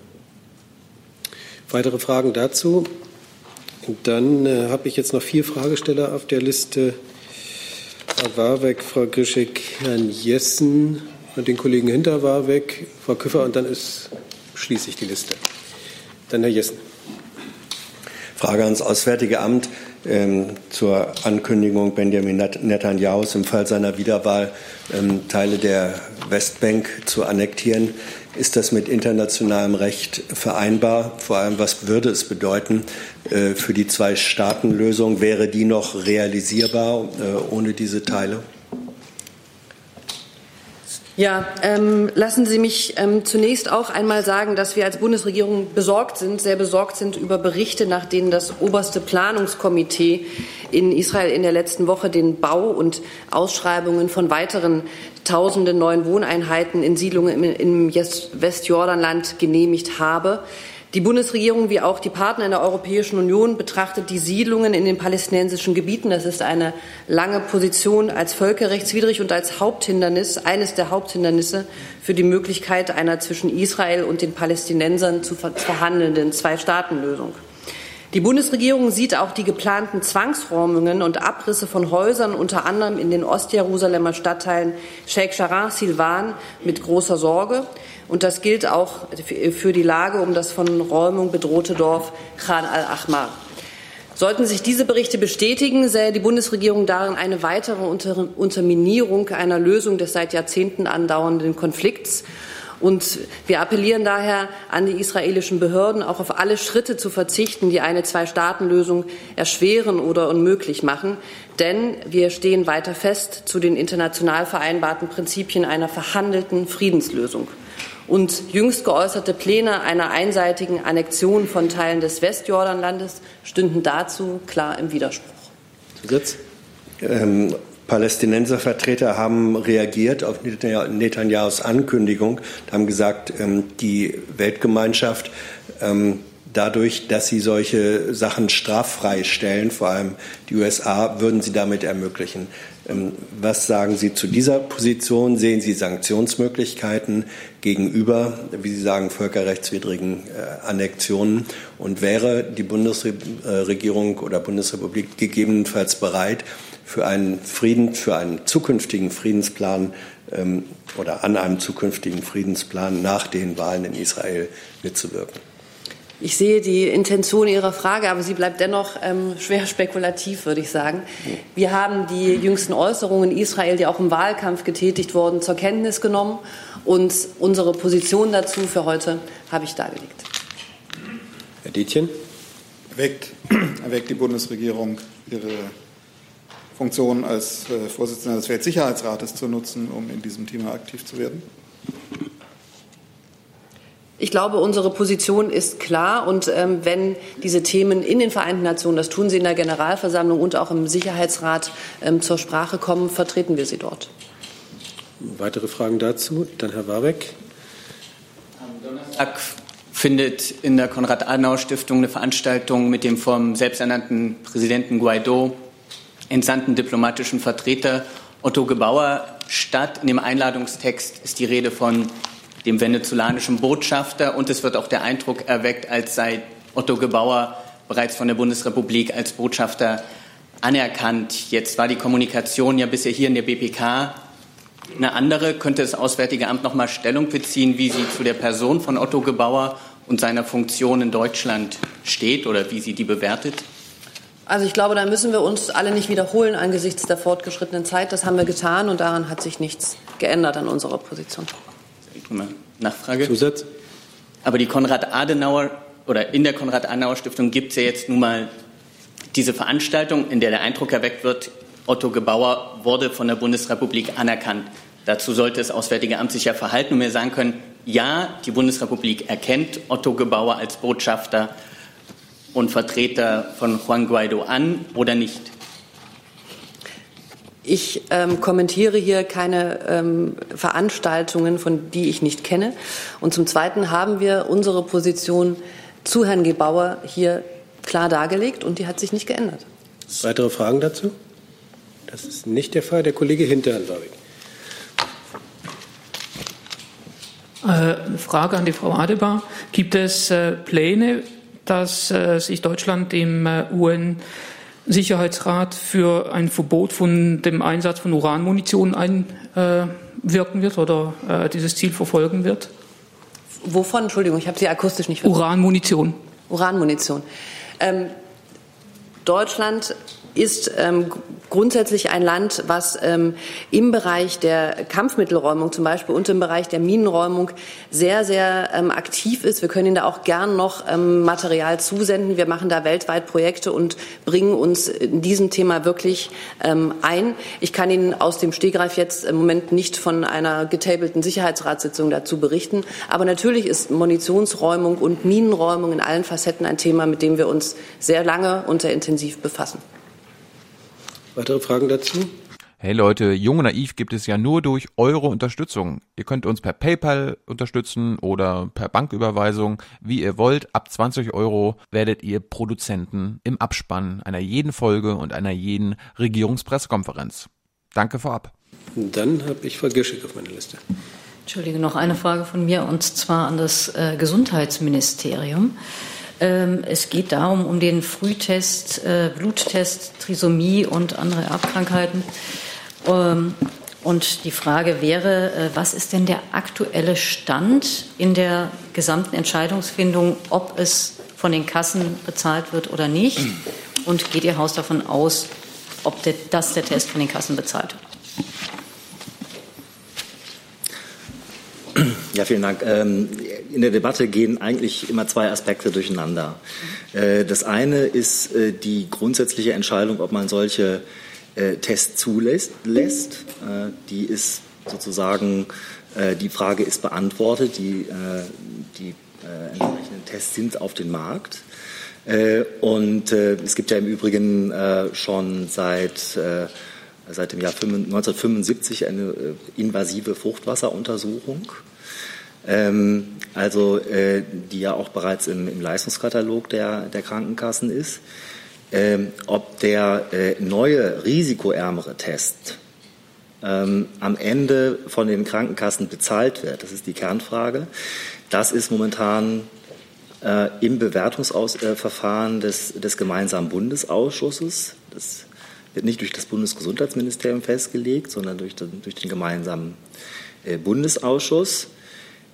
Weitere Fragen dazu? Und dann äh, habe ich jetzt noch vier Fragesteller auf der Liste. Frau Warbeck, Frau Grischek, Herrn Jessen und den Kollegen Hinter Warbeck, Frau Küffer und dann ist, schließe ich die Liste. Dann Herr Jessen. Frage ans Auswärtige Amt ähm, zur Ankündigung Benjamin Netanyahus im Fall seiner Wiederwahl ähm, Teile der Westbank zu annektieren. Ist das mit internationalem Recht vereinbar? Vor allem, was würde es bedeuten äh, für die Zwei-Staaten-Lösung? Wäre die noch realisierbar äh, ohne diese Teile? Ja, ähm, lassen Sie mich ähm, zunächst auch einmal sagen, dass wir als Bundesregierung besorgt sind, sehr besorgt sind über Berichte, nach denen das oberste Planungskomitee in Israel in der letzten Woche den Bau und Ausschreibungen von weiteren tausenden neuen Wohneinheiten in Siedlungen im, im Westjordanland genehmigt habe. Die Bundesregierung wie auch die Partner in der Europäischen Union betrachtet die Siedlungen in den palästinensischen Gebieten, das ist eine lange Position, als völkerrechtswidrig und als Haupthindernis, eines der Haupthindernisse für die Möglichkeit einer zwischen Israel und den Palästinensern zu verhandelnden Zwei-Staaten-Lösung. Die Bundesregierung sieht auch die geplanten Zwangsräumungen und Abrisse von Häusern, unter anderem in den Ostjerusalemer Stadtteilen Sheikh Jarrah, Silvan, mit großer Sorge. Und das gilt auch für die Lage um das von Räumung bedrohte Dorf Khan al-Ahmar. Sollten sich diese Berichte bestätigen, sähe die Bundesregierung darin eine weitere Unterminierung einer Lösung des seit Jahrzehnten andauernden Konflikts. Und wir appellieren daher an die israelischen Behörden, auch auf alle Schritte zu verzichten, die eine Zwei-Staaten-Lösung erschweren oder unmöglich machen. Denn wir stehen weiter fest zu den international vereinbarten Prinzipien einer verhandelten Friedenslösung und jüngst geäußerte Pläne einer einseitigen Annexion von Teilen des Westjordanlandes stünden dazu klar im Widerspruch. Zusatz? Ähm, Palästinenservertreter haben reagiert auf Netanyahus Ankündigung, haben gesagt, ähm, die Weltgemeinschaft ähm, dadurch, dass sie solche Sachen straffrei stellen, vor allem die USA, würden sie damit ermöglichen. Ähm, was sagen Sie zu dieser Position? Sehen Sie Sanktionsmöglichkeiten gegenüber, wie Sie sagen, völkerrechtswidrigen äh, Annexionen? Und wäre die Bundesregierung oder Bundesrepublik gegebenenfalls bereit, für einen Frieden, für einen zukünftigen Friedensplan ähm, oder an einem zukünftigen Friedensplan nach den Wahlen in Israel mitzuwirken? Ich sehe die Intention Ihrer Frage, aber sie bleibt dennoch ähm, schwer spekulativ, würde ich sagen. Wir haben die jüngsten Äußerungen in Israel, die auch im Wahlkampf getätigt wurden, zur Kenntnis genommen und unsere Position dazu für heute habe ich dargelegt. Herr Dietjen. Erweckt, erweckt die Bundesregierung ihre Funktion als äh, Vorsitzender des Weltsicherheitsrates zu nutzen, um in diesem Thema aktiv zu werden? Ich glaube, unsere Position ist klar. Und ähm, wenn diese Themen in den Vereinten Nationen, das tun sie in der Generalversammlung und auch im Sicherheitsrat ähm, zur Sprache kommen, vertreten wir sie dort. Weitere Fragen dazu? Dann Herr Warbeck. Am Donnerstag findet in der Konrad-Adenauer-Stiftung eine Veranstaltung mit dem vom selbsternannten Präsidenten Guaido entsandten diplomatischen Vertreter Otto Gebauer statt. In dem Einladungstext ist die Rede von dem venezolanischen Botschafter. Und es wird auch der Eindruck erweckt, als sei Otto Gebauer bereits von der Bundesrepublik als Botschafter anerkannt. Jetzt war die Kommunikation ja bisher hier in der BPK eine andere. Könnte das Auswärtige Amt noch mal Stellung beziehen, wie sie zu der Person von Otto Gebauer und seiner Funktion in Deutschland steht oder wie sie die bewertet? Also ich glaube, da müssen wir uns alle nicht wiederholen angesichts der fortgeschrittenen Zeit. Das haben wir getan und daran hat sich nichts geändert an unserer Position. Nachfrage. Zusatz? Aber die Konrad-Adenauer oder in der Konrad-Adenauer-Stiftung gibt es ja jetzt nun mal diese Veranstaltung, in der der Eindruck erweckt wird, Otto Gebauer wurde von der Bundesrepublik anerkannt. Dazu sollte das Auswärtige Amt sich ja verhalten und mir sagen können, ja, die Bundesrepublik erkennt Otto Gebauer als Botschafter und Vertreter von Juan Guaido an oder nicht. Ich ähm, kommentiere hier keine ähm, Veranstaltungen, von die ich nicht kenne. Und zum Zweiten haben wir unsere Position zu Herrn Gebauer hier klar dargelegt und die hat sich nicht geändert. Weitere Fragen dazu? Das ist nicht der Fall. Der Kollege Hinterherrn, glaube ich. Äh, Frage an die Frau Adebar. Gibt es äh, Pläne, dass äh, sich Deutschland im UN Sicherheitsrat für ein Verbot von dem Einsatz von Uranmunition einwirken wird oder äh, dieses Ziel verfolgen wird? Wovon? Entschuldigung, ich habe Sie akustisch nicht verstanden. Uranmunition. Uranmunition. Ähm, Deutschland ist ähm, grundsätzlich ein Land, was ähm, im Bereich der Kampfmittelräumung zum Beispiel und im Bereich der Minenräumung sehr, sehr ähm, aktiv ist. Wir können Ihnen da auch gern noch ähm, Material zusenden. Wir machen da weltweit Projekte und bringen uns in diesem Thema wirklich ähm, ein. Ich kann Ihnen aus dem Stegreif jetzt im Moment nicht von einer getableten Sicherheitsratssitzung dazu berichten. Aber natürlich ist Munitionsräumung und Minenräumung in allen Facetten ein Thema, mit dem wir uns sehr lange und sehr intensiv befassen. Weitere Fragen dazu? Hey Leute, Jung und Naiv gibt es ja nur durch eure Unterstützung. Ihr könnt uns per PayPal unterstützen oder per Banküberweisung, wie ihr wollt. Ab 20 Euro werdet ihr Produzenten im Abspann einer jeden Folge und einer jeden Regierungspressekonferenz. Danke vorab. Dann habe ich Frau Gischig auf meiner Liste. Entschuldige, noch eine Frage von mir und zwar an das äh, Gesundheitsministerium. Ähm, es geht darum, um den Frühtest, äh, Bluttest, Trisomie und andere Erbkrankheiten. Ähm, und die Frage wäre, äh, was ist denn der aktuelle Stand in der gesamten Entscheidungsfindung, ob es von den Kassen bezahlt wird oder nicht? Und geht Ihr Haus davon aus, ob das der Test von den Kassen bezahlt wird? Ja, vielen Dank. Ähm, in der Debatte gehen eigentlich immer zwei Aspekte durcheinander. Äh, das eine ist äh, die grundsätzliche Entscheidung, ob man solche äh, Tests zulässt. Die ist sozusagen, die Frage ist beantwortet. Die, die entsprechenden Tests sind auf dem Markt. Und es gibt ja im Übrigen schon seit seit dem Jahr 1975 eine invasive Fruchtwasseruntersuchung ähm, also äh, die ja auch bereits im, im Leistungskatalog der, der Krankenkassen ist. Ähm, ob der äh, neue risikoärmere Test ähm, am Ende von den Krankenkassen bezahlt wird, das ist die Kernfrage. Das ist momentan äh, im Bewertungsverfahren des, des gemeinsamen Bundesausschusses. Das wird nicht durch das Bundesgesundheitsministerium festgelegt, sondern durch den, durch den gemeinsamen äh, Bundesausschuss.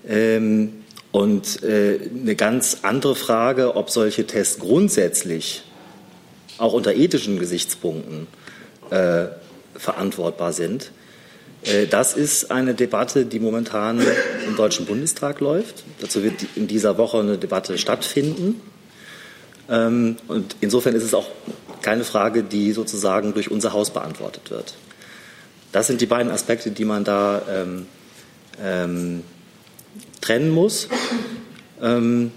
Ähm, und äh, eine ganz andere Frage, ob solche Tests grundsätzlich auch unter ethischen Gesichtspunkten äh, verantwortbar sind. Äh, das ist eine Debatte, die momentan im Deutschen Bundestag läuft. Dazu wird in dieser Woche eine Debatte stattfinden. Ähm, und insofern ist es auch keine Frage, die sozusagen durch unser Haus beantwortet wird. Das sind die beiden Aspekte, die man da ähm, ähm, trennen muss. Ähm,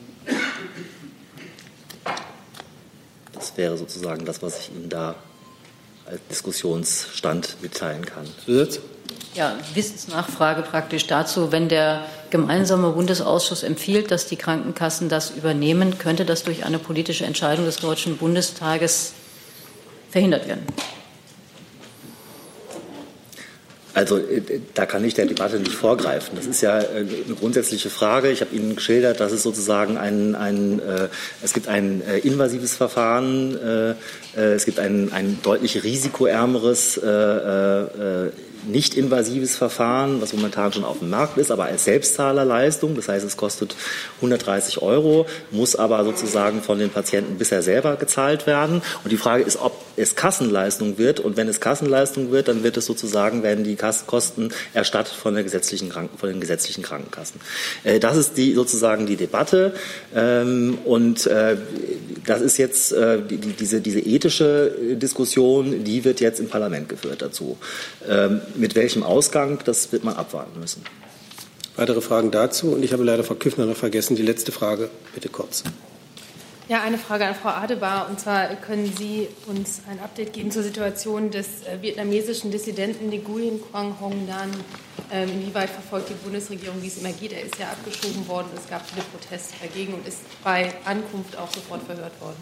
Das wäre sozusagen das, was ich Ihnen da als Diskussionsstand mitteilen kann. Zusatz? Ja, Wissensnachfrage praktisch dazu. Wenn der gemeinsame Bundesausschuss empfiehlt, dass die Krankenkassen das übernehmen, könnte das durch eine politische Entscheidung des Deutschen Bundestages verhindert werden? Also äh, da kann ich der Debatte nicht vorgreifen. Das ist ja äh, eine grundsätzliche Frage. Ich habe Ihnen geschildert, dass es sozusagen ein, ein äh, es gibt ein äh, invasives Verfahren, äh, äh es gibt ein, ein deutlich risikoärmeres nicht-invasives Verfahren, was momentan schon auf dem Markt ist, aber als Selbstzahlerleistung. Das heißt, es kostet 130 Euro, muss aber sozusagen von den Patienten bisher selber gezahlt werden. Und die Frage ist, ob es Kassenleistung wird. Und wenn es Kassenleistung wird, dann wird es sozusagen, werden die Kosten erstattet von, der gesetzlichen Kranken, von den gesetzlichen Krankenkassen. Äh, das ist die, sozusagen die Debatte. Ähm, und äh, das ist jetzt äh, diese, diese ethische Diskussion, die wird jetzt im Parlament geführt dazu. Mit welchem Ausgang, das wird man abwarten müssen. Weitere Fragen dazu? Und ich habe leider Frau Küffner noch vergessen. Die letzte Frage, bitte kurz. Ja, eine Frage an Frau Adebar. Und zwar können Sie uns ein Update geben zur Situation des äh, vietnamesischen Dissidenten Nguyen Quang Hong Nan. Ähm, inwieweit verfolgt die Bundesregierung, wie es immer geht? Er ist ja abgeschoben worden. Es gab viele Proteste dagegen und ist bei Ankunft auch sofort verhört worden.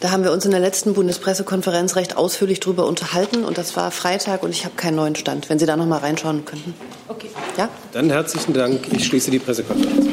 Da haben wir uns in der letzten Bundespressekonferenz recht ausführlich darüber unterhalten und das war Freitag und ich habe keinen neuen Stand. Wenn Sie da noch mal reinschauen könnten. Okay. Ja? Dann herzlichen Dank. Ich schließe die Pressekonferenz.